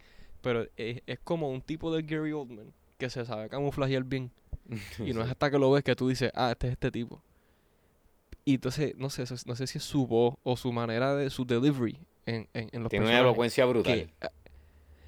Pero es, es como un tipo de Gary Oldman que se sabe camuflajear bien. [laughs] Y no es hasta que lo ves que tú dices, ah, este es este tipo. Y entonces, no sé, no sé si es su voz o su manera de su delivery en, en, en los Tiene una elocuencia brutal. que, ah,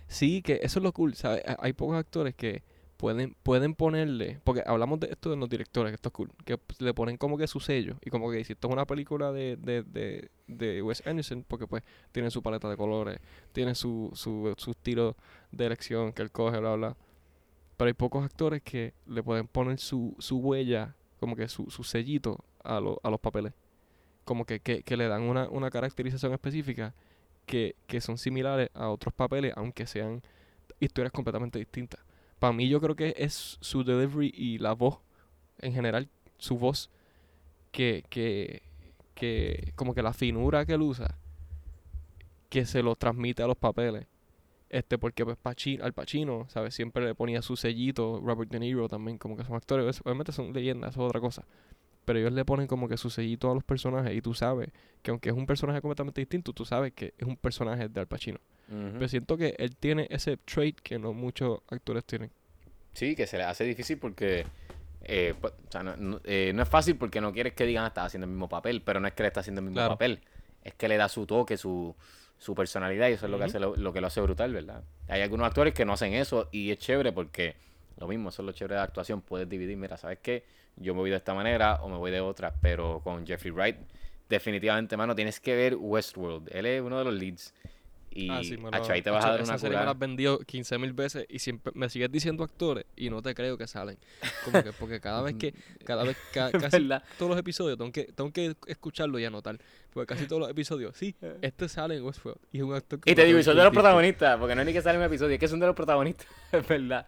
sí, que eso es lo cool, ¿sabes? Ha- Hay pocos actores que pueden pueden ponerle, porque hablamos de esto de los directores, que esto es cool, que p- le ponen como que su sello y como que si esto es una película de, de, de, de Wes Anderson, porque pues tiene su paleta de colores, tiene su, su, sus tiros de elección que él coge, bla, bla. Pero hay pocos actores que le pueden poner su, su huella, como que su, su sellito a, lo- a los papeles. Como que, que, que le dan una, una caracterización específica que, que son similares a otros papeles, aunque sean historias completamente distintas. Para mí yo creo que es su delivery y la voz, en general, su voz, que, que, que como que la finura que él usa, que se lo transmite a los papeles. Este, porque pues Pachi- al Pacino, ¿sabes? Siempre le ponía su sellito, Robert De Niro también, como que son actores, es- obviamente son leyendas, eso es otra cosa. Pero ellos le ponen como que su sellito a los personajes y tú sabes que aunque es un personaje completamente distinto, tú sabes que es un personaje de Al Pacino. Ujú. Pero siento que él tiene ese trait que no muchos actores tienen. Sí, que se le hace difícil porque. eh, pues, o sea, no, no- eh, no es fácil porque no quieres que digan "Ah, está haciendo el mismo papel, pero no es que le está haciendo el mismo Claro. papel. Es que le da su toque, su, su personalidad y eso es lo que hace lo, lo que lo hace brutal, ¿verdad? Hay algunos actores que no hacen eso y es chévere porque lo mismo, eso es lo chévere de la actuación. Puedes dividir, mira, ¿sabes qué? Yo me voy de esta manera o me voy de otra, pero con Jeffrey Wright, definitivamente, mano, tienes que ver Westworld. Él es uno de los leads. Y Ah, sí, acho, ahí te vas Acho, a dar esa una serie me la cura. has vendido 15 mil veces y siempre me sigues diciendo actores y no te creo que salen. Como que porque cada vez que, [laughs] cada vez, ca- casi verdad. todos los episodios tengo que, tengo que escucharlo y anotar. Porque casi todos los episodios, sí, [laughs] este sale en Westworld y es un actor Y te digo, y son de los protagonistas, porque no es ni que sale en un episodio, es que son de los protagonistas, [laughs] es verdad.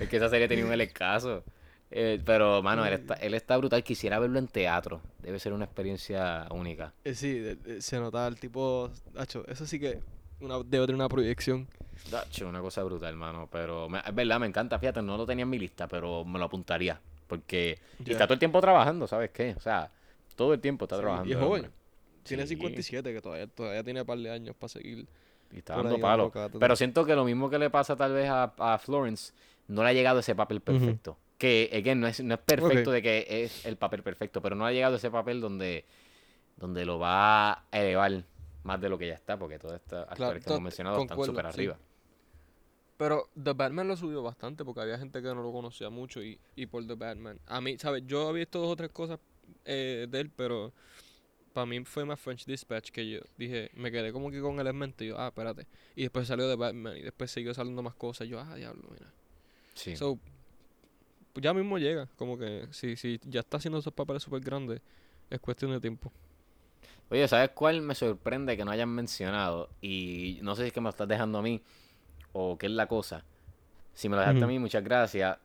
Es que esa serie tenía un escaso. Eh, pero, mano, él está, él está brutal. Quisiera verlo en teatro. Debe ser una experiencia única. Eh, sí, se nota el tipo, Hacho, eso sí que una, debe tener una proyección. Dacho, una cosa brutal, hermano. Pero me- es verdad, me encanta. Fíjate, no lo tenía en mi lista, pero me lo apuntaría. Porque y está todo el tiempo trabajando, ¿sabes qué? O sea, todo el tiempo está Sí, trabajando. y es joven. Tiene Sí. 57, que todavía, todavía tiene un par de años para seguir. Y está dando palo. Pero siento que lo mismo que le pasa tal vez a, a Florence, no le ha llegado ese papel perfecto. Que, again, no es, no es perfecto de que es el papel perfecto, pero no ha llegado ese papel donde, donde lo va a elevar más de lo que ya está, porque todos estos actores que to- hemos mencionado están súper sí. arriba. Pero The Batman lo subió bastante porque había gente que no lo conocía mucho y, y por The Batman. A mí, ¿sabes? Yo había visto dos o tres cosas eh, de él, pero para mí fue más French Dispatch que yo dije, me quedé como que con el en mente y yo, ah, espérate. Y después salió The Batman y después siguió saliendo más cosas. Y yo, ah, diablo, mira. Sí. So, ya mismo llega. Como que si, si ya está haciendo esos papeles súper grandes, es cuestión de tiempo. Oye, ¿sabes cuál me sorprende que no hayan mencionado? Y no sé si es que me lo estás dejando a mí o qué es la cosa. Si me lo dejaste a mí, muchas gracias.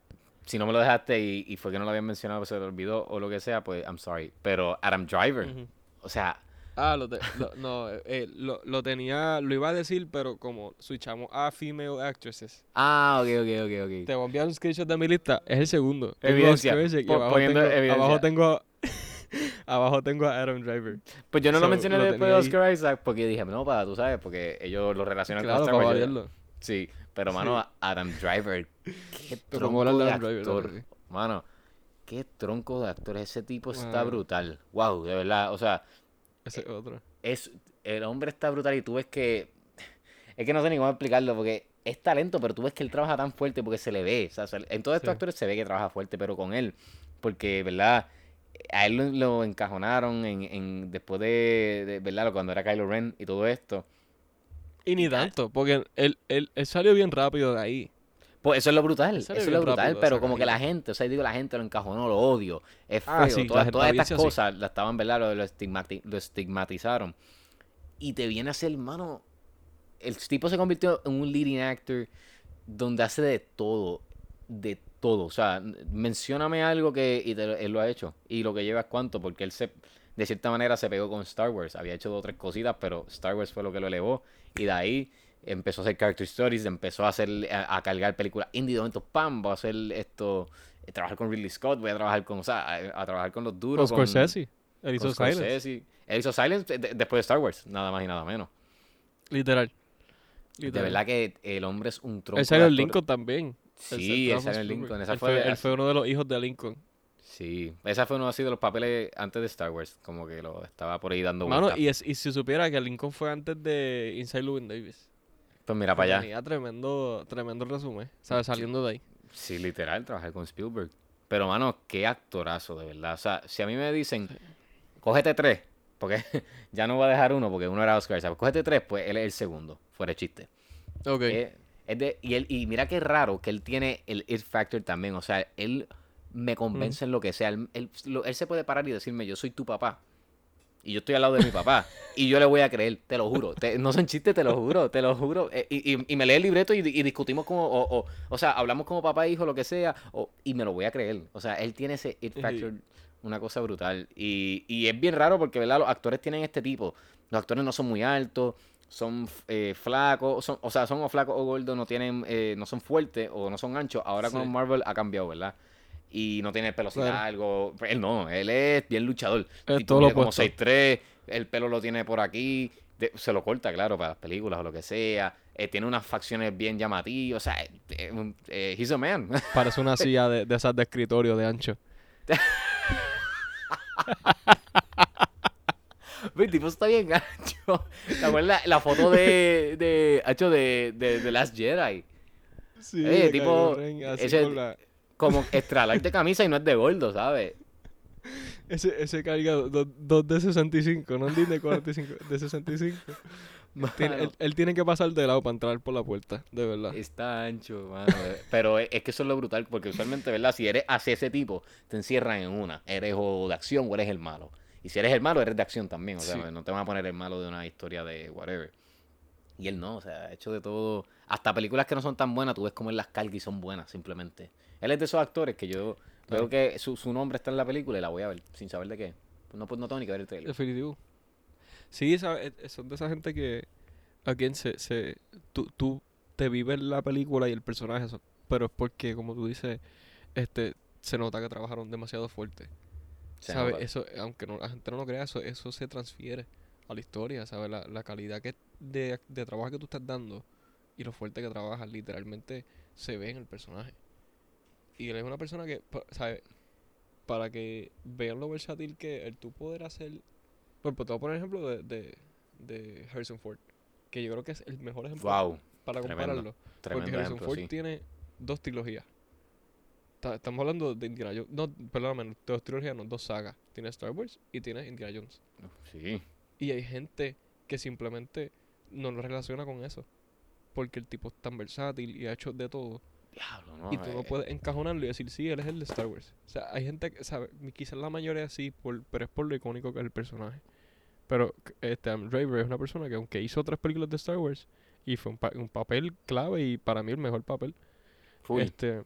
Si no me lo dejaste y, y fue que no lo habían mencionado, pues se te olvidó o lo que sea, pues I'm sorry. Pero Adam Driver, o sea, Ah, lo, te- lo- no, eh, eh, lo, lo tenía, lo iba a decir, pero como switchamos a female actresses. ah, ok, ok, ok, ok. Te voy a enviar un screenshot de mi lista. Es el segundo. Evidencia, Oscar Isaac po- abajo tengo, evidencia. abajo tengo, [laughs] abajo tengo a Adam Driver. Pues yo no lo So, mencioné lo después de tenía ahí. Oscar Isaac porque dije, no, para, tú sabes, porque ellos lo relacionan Claro, con yo- variarlo. Sí, pero mano, Adam Driver, qué [laughs] tronco de Adam Driver, actor. sí. Mano, qué tronco de actor. Ese tipo está Wow. brutal. Wow, de verdad. O sea, Ese es otro. es, el hombre está brutal y tú ves que... Es que no sé ni cómo explicarlo porque es talento, pero tú ves que él trabaja tan fuerte porque se le ve. O sea, en todos estos Sí. actores se ve que trabaja fuerte, pero con él, porque, ¿verdad? A él lo, lo encajonaron en, en después de, de, ¿verdad? Cuando era Kylo Ren y todo esto. Y ni tanto, porque él, él, él salió bien rápido de ahí. Pues eso es lo brutal, eso es lo brutal, rápido pero como que la gente, o sea, digo, la gente lo encajonó, lo odio, es feo, Ah, sí, la todas, estas audiencia sí. cosas la estaban, ¿verdad? Lo, lo, estigmati- lo estigmatizaron. Y te viene a ser, hermano, el tipo se convirtió en un leading actor donde hace de todo, de todo, o sea, mencióname algo que y te lo- él lo ha hecho, y lo que lleva es cuánto, porque él se, de cierta manera se pegó con Star Wars, había hecho dos o tres cositas, pero Star Wars fue lo que lo elevó, y de ahí empezó a hacer character stories, empezó a hacer a, a cargar películas indie, de momento, pam, voy a hacer esto, eh, trabajar con Ridley Scott, voy a trabajar con, o sea, a, a trabajar con los duros, Con Scorsese. Él hizo Silence. Él hizo Silence de- después de Star Wars, nada más y nada menos. Literal. De Literal. verdad que el hombre es un tronco Él de salió en. Lincoln también. Sí, él salió en Lincoln. Esa él, fue, fue, él fue uno de los hijos de Lincoln. Sí, esa fue uno ha sido los papeles antes de Star Wars, como que lo estaba por ahí dando Mano, vueltas. y, es, y si supiera que Lincoln fue antes de Inside Llewyn Davis. Pues mira para allá. Tenía tremendo, tremendo resumen, ¿sabes? Saliendo de ahí. Sí, literal, trabajar con Spielberg. Pero, mano, qué actorazo, de verdad. O sea, si a mí me dicen, cógete tres, porque [laughs] ya no voy a dejar uno, porque uno era Oscar, ¿sabes? Cógete tres, pues él es el segundo, fuera de chiste. Ok. Eh, es de- y, él, y mira qué raro que él tiene el it factor también. O sea, él me convence en lo que sea. Él, él- lo- él se puede parar y decirme, yo soy tu papá. Y yo estoy al lado de mi papá. y yo le voy a creer, te lo juro. Te- no son chistes, te lo juro, te lo juro. Eh, y, y- me lee el libreto y, y discutimos como, o, o, o sea, hablamos como papá hijo, lo que sea. o- y me lo voy a creer. O sea, él tiene ese it factor, una cosa brutal. Y, y es bien raro porque, ¿verdad? Los actores tienen este tipo. Los actores no son muy altos son eh, flacos, son, o sea, son o flacos o gordos, no tienen, eh, no son fuertes o no son anchos. Ahora Sí. con Marvel ha cambiado, ¿verdad? Y no tiene el pelo Claro. largo. Él no, él es bien luchador. Es todo lo como opuesto. 6'3", el pelo lo tiene por aquí. de- se lo corta, claro, para las películas o lo que sea. eh, tiene unas facciones bien llamativas. O sea, eh, un- eh, he's a man. [laughs] Parece una silla de, de esas de escritorio de ancho. [laughs] El tipo está bien gancho. ¿Te acuerdas la foto de, de, de, de, de Last Jedi? Sí, Eh, tipo, ese- la- Como extra large de camisa y no es de gordo, ¿sabes? ese, ese carga do- dos de 65, no de 45, de 65. Tiene- Mano, él, él tiene que pasar de lado para entrar por la puerta, de verdad. Está ancho, mano. Pero es, es que eso es lo brutal, porque usualmente, ¿verdad? Si eres hacia ese tipo, te encierran en una. Eres o de acción o eres el malo. Y si eres el malo, eres de acción también. O sea, Sí. no te van a poner el malo de una historia de whatever. Y él no, o sea, ha hecho de todo. Hasta películas que no son tan buenas, tú ves como él las carga y son buenas, simplemente. Él es de esos actores que yo Claro. veo que su, su nombre está en la película y la voy a ver, sin saber de qué. Pues no, pues no tengo ni que ver el trailer. Definitivo. Sí, esa- eh, son de esa gente que again, se, se, tú, tú te vives la película y el personaje, eso, pero es porque, como tú dices, este, se nota que trabajaron demasiado fuerte. Se ¿Sabes? nota. Eso, aunque no, la gente no lo crea, eso, eso se transfiere a la historia, ¿sabes? La, la calidad que de, de trabajo que tú estás dando y lo fuerte que trabajas, literalmente se ve en el personaje. Y él es una persona que, ¿sabes? Para que vean lo versátil que el tú poder hacer... Bueno, pues te voy a poner ejemplo de, de, de Harrison Ford, que yo creo que es el mejor ejemplo Wow, para tremendo, compararlo. Porque Harrison ejemplo, Ford sí. tiene dos trilogías. Ta- Estamos hablando de Indiana Jones. No, perdóname, dos trilogías, no, dos sagas. Tiene Star Wars y tiene Indiana Jones. Sí, Y hay gente que simplemente no lo relaciona con eso. Porque el tipo es tan versátil y ha hecho de todo. Diablo, no. y tú no eh, puedes encajonarlo y decir, sí, él es el de Star Wars. O sea, hay gente que sabe, quizás la mayoría sí, por, pero es por lo icónico que es el personaje. Pero este Adam Driver es una persona que aunque hizo otras películas de Star Wars y fue un, pa- un papel clave y para mí el mejor papel. full, Este,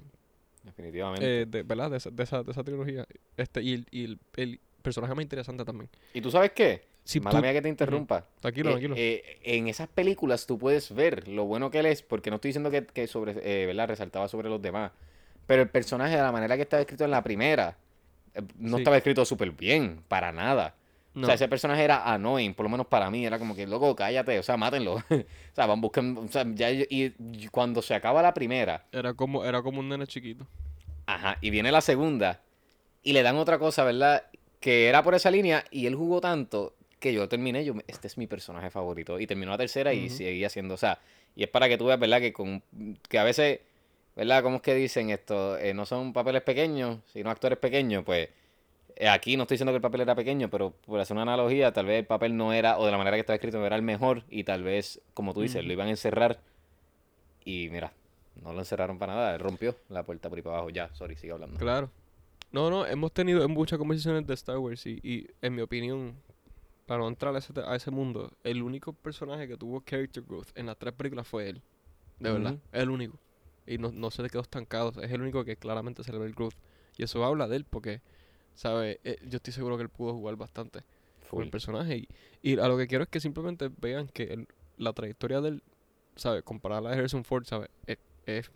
definitivamente. eh, de, ¿verdad? De esa, de, esa, de esa trilogía. Este, y y el, el personaje más interesante también. ¿Y tú sabes qué? Si Mala tú- mía que te interrumpa. Tranquilo, Eh, tranquilo. eh, en esas películas tú puedes ver lo bueno que él es, porque no estoy diciendo que, que sobre, eh, ¿verdad? resaltaba sobre los demás, pero el personaje de la manera que estaba escrito en la primera, no Sí. estaba escrito súper bien, para nada. no, O sea, ese personaje era annoying, por lo menos para mí, era como que, loco, cállate, o sea, mátenlo. [laughs] o sea, van buscando, o sea, ya, y, y cuando se acaba la primera, era, como, era como un nene chiquito. Ajá, y viene la segunda y le dan otra cosa, ¿verdad? Que era por esa línea y él jugó tanto que yo terminé, yo, este es mi personaje favorito. Y terminó la tercera y Ujú. seguía siendo, o sea, y es para que tú veas, ¿verdad? Que, con, que a veces, ¿verdad? ¿Cómo es que dicen esto? Eh, no son papeles pequeños, sino actores pequeños, pues eh, aquí no estoy diciendo que el papel era pequeño, pero por hacer una analogía, tal vez el papel no era, o de la manera que estaba escrito, no era el mejor y tal vez, como tú dices, lo iban a encerrar y mira, no lo encerraron para nada, él rompió la puerta por ahí para abajo. Ya, sorry, sigue hablando. Claro. No, no, hemos tenido muchas conversaciones de Star Wars y, y en mi opinión, para no entrar a ese, a ese mundo, el único personaje que tuvo character growth en las tres películas fue él. De verdad, Ujú. el único. Y no, no se le quedó estancado, es el único que claramente se le ve el growth. Y eso habla de él porque, ¿sabes? Eh, yo estoy seguro que él pudo jugar bastante con el personaje. Y, y a lo que quiero es que simplemente vean que el- la trayectoria del, ¿sabes? Comparada a Harrison Ford, ¿sabes? Es, es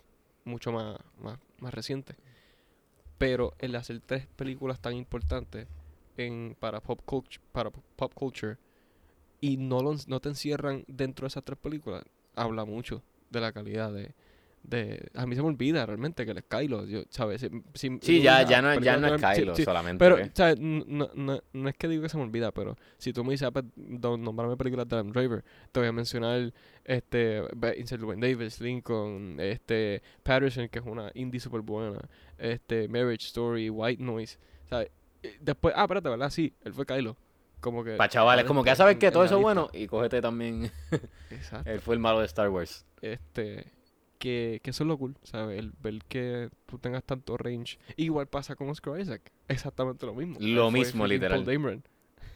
mucho más, más, más reciente. Pero el hacer tres películas tan importantes en, para, pop culture, para po- pop culture y no, lo, no te encierran dentro de esas tres películas, habla mucho de la calidad de... de a mí se me olvida realmente que él es Kylo, yo, ¿sabes? Si- si- Sí, ya, ya no, ya no es sí, Kylo sí, solamente. pero. ¿sabes? No, no, no es que digo que se me olvida, pero si tú me dices, ah, pues, nombrame películas de Adam Driver, te voy a mencionar este, Llewyn Davis, Lincoln, este, Patterson, que es una indie super buena, este, Marriage Story, White Noise, ¿sabes? Eh, Después, ah, espérate, ¿verdad? Sí, él fue Kylo. Como que... Para chavales, como que ya sabes que todo eso es bueno y cógete también. [laughs] Exacto. Él fue el malo de Star Wars. Este, que, que eso es lo cool, ¿sabes? El ver que tú tengas tanto range. Igual pasa con Oscar Isaac. Exactamente lo mismo. Él Lo fue mismo, freaking literal. Paul Dameron.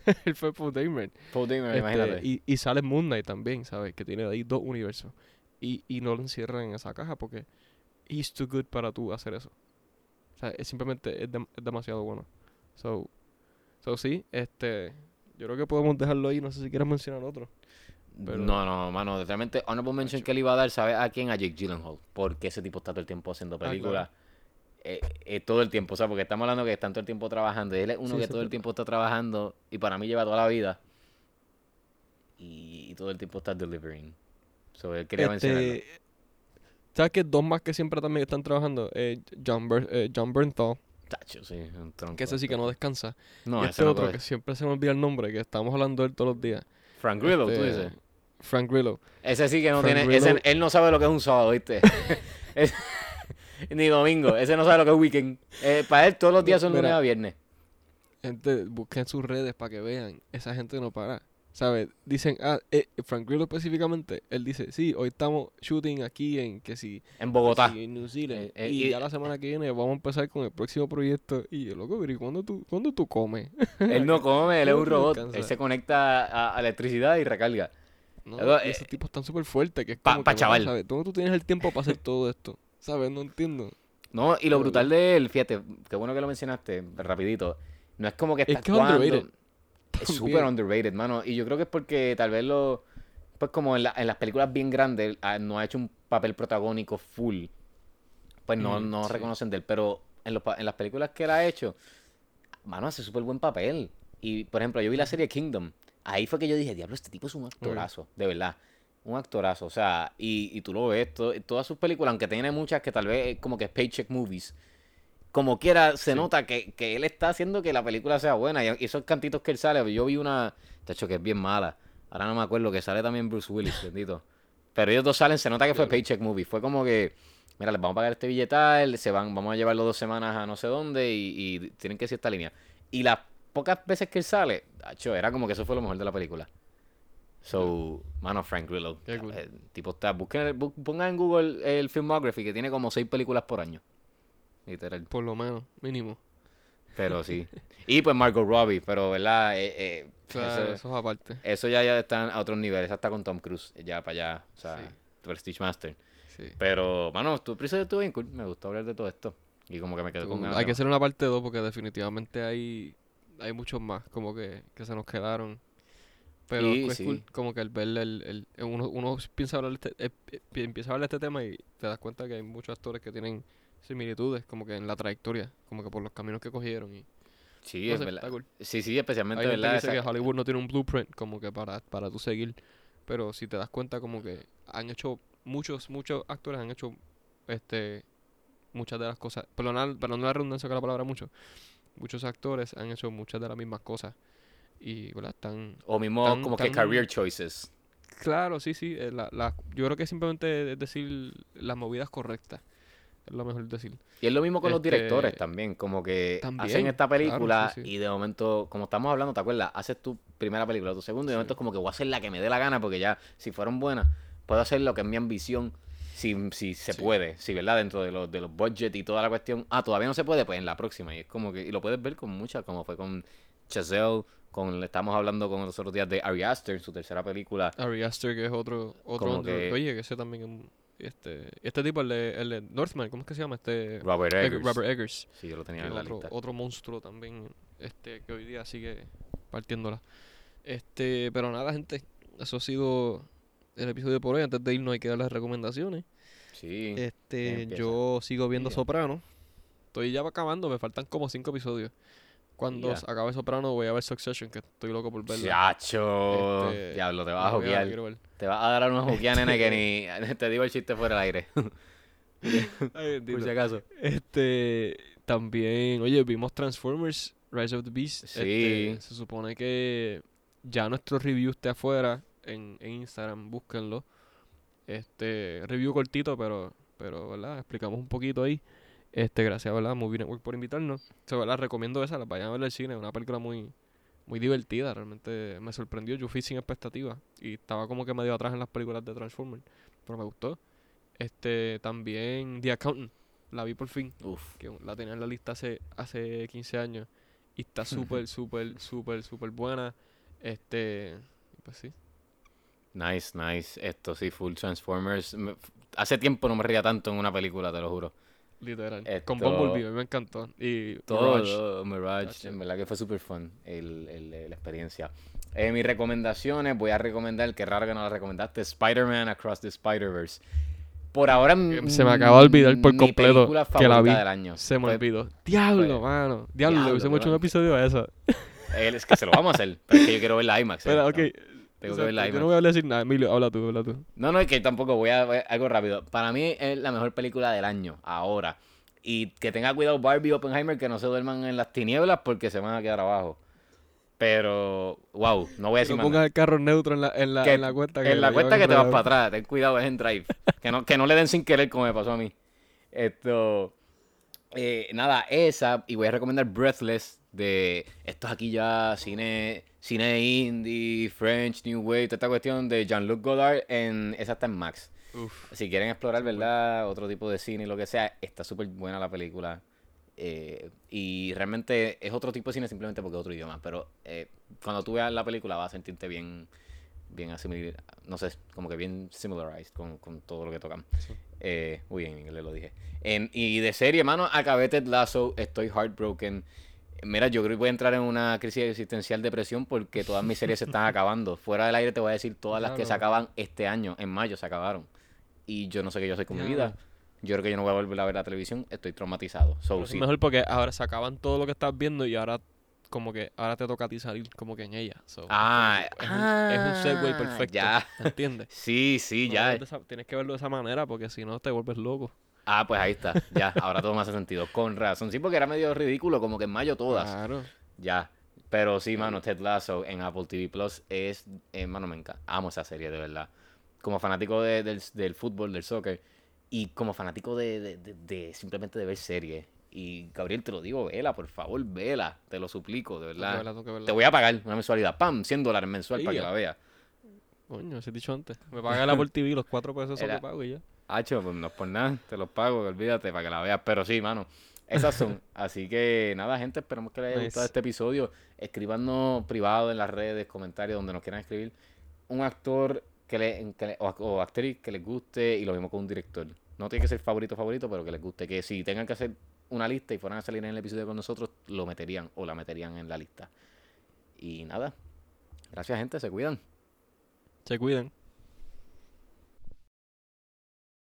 [laughs] Él fue Paul Dameron. Paul Dameron, Este, imagínate. y, y sale Moon Knight también, ¿sabes? Que tiene ahí dos universos. Y, y no lo encierran en esa caja porque he's too good para tú hacer eso. O sea, es simplemente es, es demasiado bueno. So, so sí, este, yo creo que podemos dejarlo ahí. No sé si quieres mencionar otro. pero- No, no, mano. Realmente, honorable mention que le iba a dar, ¿sabes a quién? A Jake Gyllenhaal. Porque ese tipo está todo el tiempo haciendo claro. películas. eh, eh, todo el tiempo, o sea, porque estamos hablando que están todo el tiempo trabajando. y Él es uno Sí, que todo el tiempo está trabajando y para mí lleva toda la vida. Y, y todo el tiempo está delivering. So, él quería mencionarlo. Este, ¿Sabes que dos más que siempre también están trabajando? Eh, John, Ber- eh, John Bernthal, Tacho, sí, un tronco que ese sí que no descansa. No, y este no otro que siempre se me olvida el nombre, que estamos hablando de él todos los días. Frank Grillo, tú Este, dices. Frank Grillo. Ese sí que no Frank tiene. ese- él no sabe lo que es un sábado, ¿viste? [laughs] Es- [laughs] ni domingo. Ese no sabe lo que es weekend. Eh, para él todos los días son lunes Mira. a viernes. Gente, busquen sus redes para que vean. Esa gente no para. ¿Sabes? Dicen, ah, eh, Frank Grillo específicamente, él dice, sí, hoy estamos shooting aquí en que si, En que Bogotá. si en New Zealand. Eh, eh, y, ya la semana que viene vamos a empezar con el próximo proyecto. Y yo, loco, ¿y cuándo tú, cuándo tú comes? [laughs] Él no come, él es ¿Cómo un tú robot. Él se conecta a, a electricidad y recarga. No, Luego, y eh, esos tipos están súper fuertes que es pa- como pa' que, chaval. ¿sabes? ¿Dónde tú tienes el tiempo para hacer todo esto? ¿Sabes? No entiendo. No, y lo brutal de él, fíjate, qué bueno que lo mencionaste, rapidito. No es como que Es está que es underrated. Es súper underrated, mano. Y yo creo que es porque tal vez lo. pues como en, la- en las películas bien grandes ah, no ha hecho un papel protagónico full, pues no, Mm, no sí. reconocen de él. Pero en, los en las películas que él ha hecho, mano, hace súper buen papel. Y, por ejemplo, yo vi la serie Kingdom. Ahí fue que yo dije, diablo, este tipo es un actorazo, de verdad. Un actorazo, o sea, y, y tú lo ves, to- todas sus películas, aunque tiene muchas que tal vez como que es paycheck movies, como quiera, se nota que, que él está haciendo que la película sea buena. Y y esos cantitos que él sale, yo vi una, de hecho, que es bien mala. Ahora no me acuerdo, que sale también Bruce Willis, bendito. Pero ellos dos salen, se nota que fue paycheck movie. Fue como que, mira, les vamos a pagar este billetal, se van, vamos a llevarlo dos semanas a no sé dónde y, y tienen que ir esta línea. Y las pocas veces que él sale, acho, era como que eso fue lo mejor de la película. So, mano, Frank Grillo. Cool. eh, tipo está, busquen, bu- pongan en Google el filmography que tiene como seis películas por año. Literal. Por lo menos, mínimo. Pero sí. [laughs] Y pues Margot Robbie, pero verdad, eh, eh, Claro, eso, eso es aparte. eso ya, ya están a otros niveles, hasta con Tom Cruise, ya para allá, o sea, Sí. Prestige Master. Sí. Pero, mano, tu episodio estuvo bien cool, me gustó hablar de todo esto. Y como que me quedé con ganas. hay que hacer una parte 2 porque definitivamente hay, hay muchos más como que, que se nos quedaron. Pero es cool sí. como que al ver el, el- uno, uno piensa hablar de este, eh, eh, empieza a hablar de este tema y te das cuenta que hay muchos actores que tienen similitudes como que en la trayectoria, como que por los caminos que cogieron y Sí, no es verdad. está cool. Sí, sí, especialmente, Hay gente que ¿verdad? dice que Hollywood no tiene un blueprint como que para, para tú seguir, pero si te das cuenta como que han hecho muchos, muchos actores han hecho este muchas de las cosas, perdón, perdón la redundancia con la palabra mucho, muchos actores han hecho muchas de las mismas cosas y ¿verdad? están O mismo tan- como que tan- career choices. claro, sí, sí, eh, la, la- yo creo que simplemente es decir las movidas correctas, es lo mejor decir. Y es lo mismo con los Este, directores también, como que hacen esta claro, película sí, sí. y de momento, como estamos hablando, ¿te acuerdas? Haces tu primera película, tu segunda, y de momento es como que voy a hacer la que me dé la gana, porque ya, si fueron buenas, puedo hacer lo que es mi ambición, si, si se puede, si, ¿verdad? Dentro de los, de los budget y toda la cuestión. Ah, todavía no se puede, pues en la próxima. Y es como que, y lo puedes ver con muchas, como fue con Chazelle, con, estamos hablando con los otros días de Ari Aster, su tercera película. Ari Aster que es otro, otro que- oye, que ese también este, este tipo, el de, el de Northman, ¿cómo es que se llama? Este Robert Egg- Eggers. Robert Eggers. Sí, yo lo tenía en la otro, lista. otro monstruo también, este, que hoy día sigue partiéndola. Este, pero nada, gente, eso ha sido el episodio por hoy. Antes de irnos hay que dar las recomendaciones. Sí. Este, yo sigo viendo. Soprano. Estoy ya acabando, me faltan como cinco episodios. Cuando Ya. s- acabe Soprano voy a ver Succession, que estoy loco por verla. Chacho. Este, Diablo, te vas a ver. Te vas a dar una juqueada, nene, que ni. [laughs] Te digo el chiste fuera del aire. [laughs] Ay, Por si acaso. Este, también, oye, vimos Transformers, Rise of the Beast. Sí. Este, se supone que ya nuestro review esté afuera en, en Instagram, búsquenlo. Este, review cortito, pero, pero, ¿verdad? Explicamos un poquito ahí. Este, gracias, ¿verdad? Movie Network por invitarnos. ¿verdad? Recomiendo esa, la vayan a ver al cine, es una película muy, muy divertida, realmente me sorprendió. Yo fui sin expectativas y estaba como que medio atrás en las películas de Transformers, pero me gustó. Este, también The Accountant, la vi por fin Uf. que la tenía en la lista hace, hace 15 años y está [laughs] súper, súper, súper, súper buena. Este, pues sí. Nice, nice. Esto sí, full Transformers. Me- Hace tiempo no me reía tanto en una película, te lo juro. Literal. Esto- Con Bumblebee, me encantó. Y Todo, Mirage. todo, Mirage, Gotcha. en verdad que fue súper fun el, el- la experiencia. Eh, mis recomendaciones, voy a recomendar, que raro que no la recomendaste, Spider-Man Across the Spider-Verse. Por ahora, Que se me acaba de olvidar por completo que la vi. del año. Se me olvidó. Diablo, mano. Diablo, le hubiésemos hecho un episodio a eso. él- Es que se lo vamos a hacer, pero es que yo quiero ver la IMAX. [laughs] eh, Pero, no, ok. Tengo que Exacto, ver la Yo no voy a decir nada. Emilio, habla tú, habla tú. No, no, es que tampoco voy a a- algo rápido. Para mí es la mejor película del año, ahora. Y que tenga cuidado Barbie y Oppenheimer que no se duerman en las tinieblas porque se van a quedar abajo. Pero, wow, no voy a Que decir no pongas el carro neutro en la, en la, Que- en la cuenta. en la llevan que te vas para atrás, ten cuidado, es en drive. [laughs] Que no, que no le den sin querer como me pasó a mí. Esto. Eh, nada, esa. Y voy a recomendar Breathless. De estos aquí ya cine, cine indie, French, New Wave, toda esta cuestión de Jean-Luc Godard. En, esa está en Max. Uf. Si quieren explorar, ¿verdad? Otro tipo de cine y lo que sea, está súper buena la película. Eh, y realmente es otro tipo de cine simplemente porque es otro idioma. Pero eh, cuando tú veas la película vas a sentirte bien, bien asimilado, no sé, como que bien similarized con, con todo lo que tocan. Sí. Eh, uy, en inglés lo dije. En- y de serie, mano, acabé Ted Lasso, estoy heartbroken. Mira, yo creo que voy a entrar en una crisis existencial depresión porque todas mis series se están [laughs] acabando. Fuera del aire te voy a decir todas las que se acaban este año, en mayo se acabaron. Y yo no sé qué yo soy con mi vida. Yo creo que yo no voy a volver a ver la televisión, estoy traumatizado. So, es sí. mejor porque ahora se acaban todo lo que estás viendo y ahora como que ahora te toca a ti salir como que en ella. So, Ah, es, un, es un segue ah, perfecto. ya. ¿Me [laughs] entiendes? [laughs] Sí, sí, No ya. esa- tienes que verlo de esa manera porque si no te vuelves loco. Ah, pues ahí está. Ya, ahora todo me hace sentido. Con razón. Sí, porque era medio ridículo, como que en mayo todas. Claro. Ya. Pero sí, mano, Ted Lasso en Apple TV Plus es, eh, mano, me encanta. Amo esa serie, de verdad. Como fanático de- del, del fútbol, del soccer, y como fanático de, de- de- de simplemente de ver series. Y Gabriel, te lo digo, vela, por favor, vela. Te lo suplico, de verdad. verla. Te voy a pagar una mensualidad. ¡Pam! 100 dólares mensual para que la vea. Coño, se he dicho antes. Me paga la por TV, los cuatro pesos Era- que pago y ya. Hacho, pues no es por nada, te los pago, olvídate, para que la veas. Pero sí, mano, esas son. [laughs] Así que nada, gente, esperamos que les haya Nice. gustado este episodio. Escribanos privado en las redes, comentarios, donde nos quieran escribir. Un actor que le, que le- o, o actriz que les guste y lo mismo con un director. No tiene que ser favorito, favorito, pero que les guste. Que si tengan que hacer una lista y fueran a salir en el episodio con nosotros, lo meterían o la meterían en la lista. Y nada, gracias, gente, se cuidan. Se cuidan.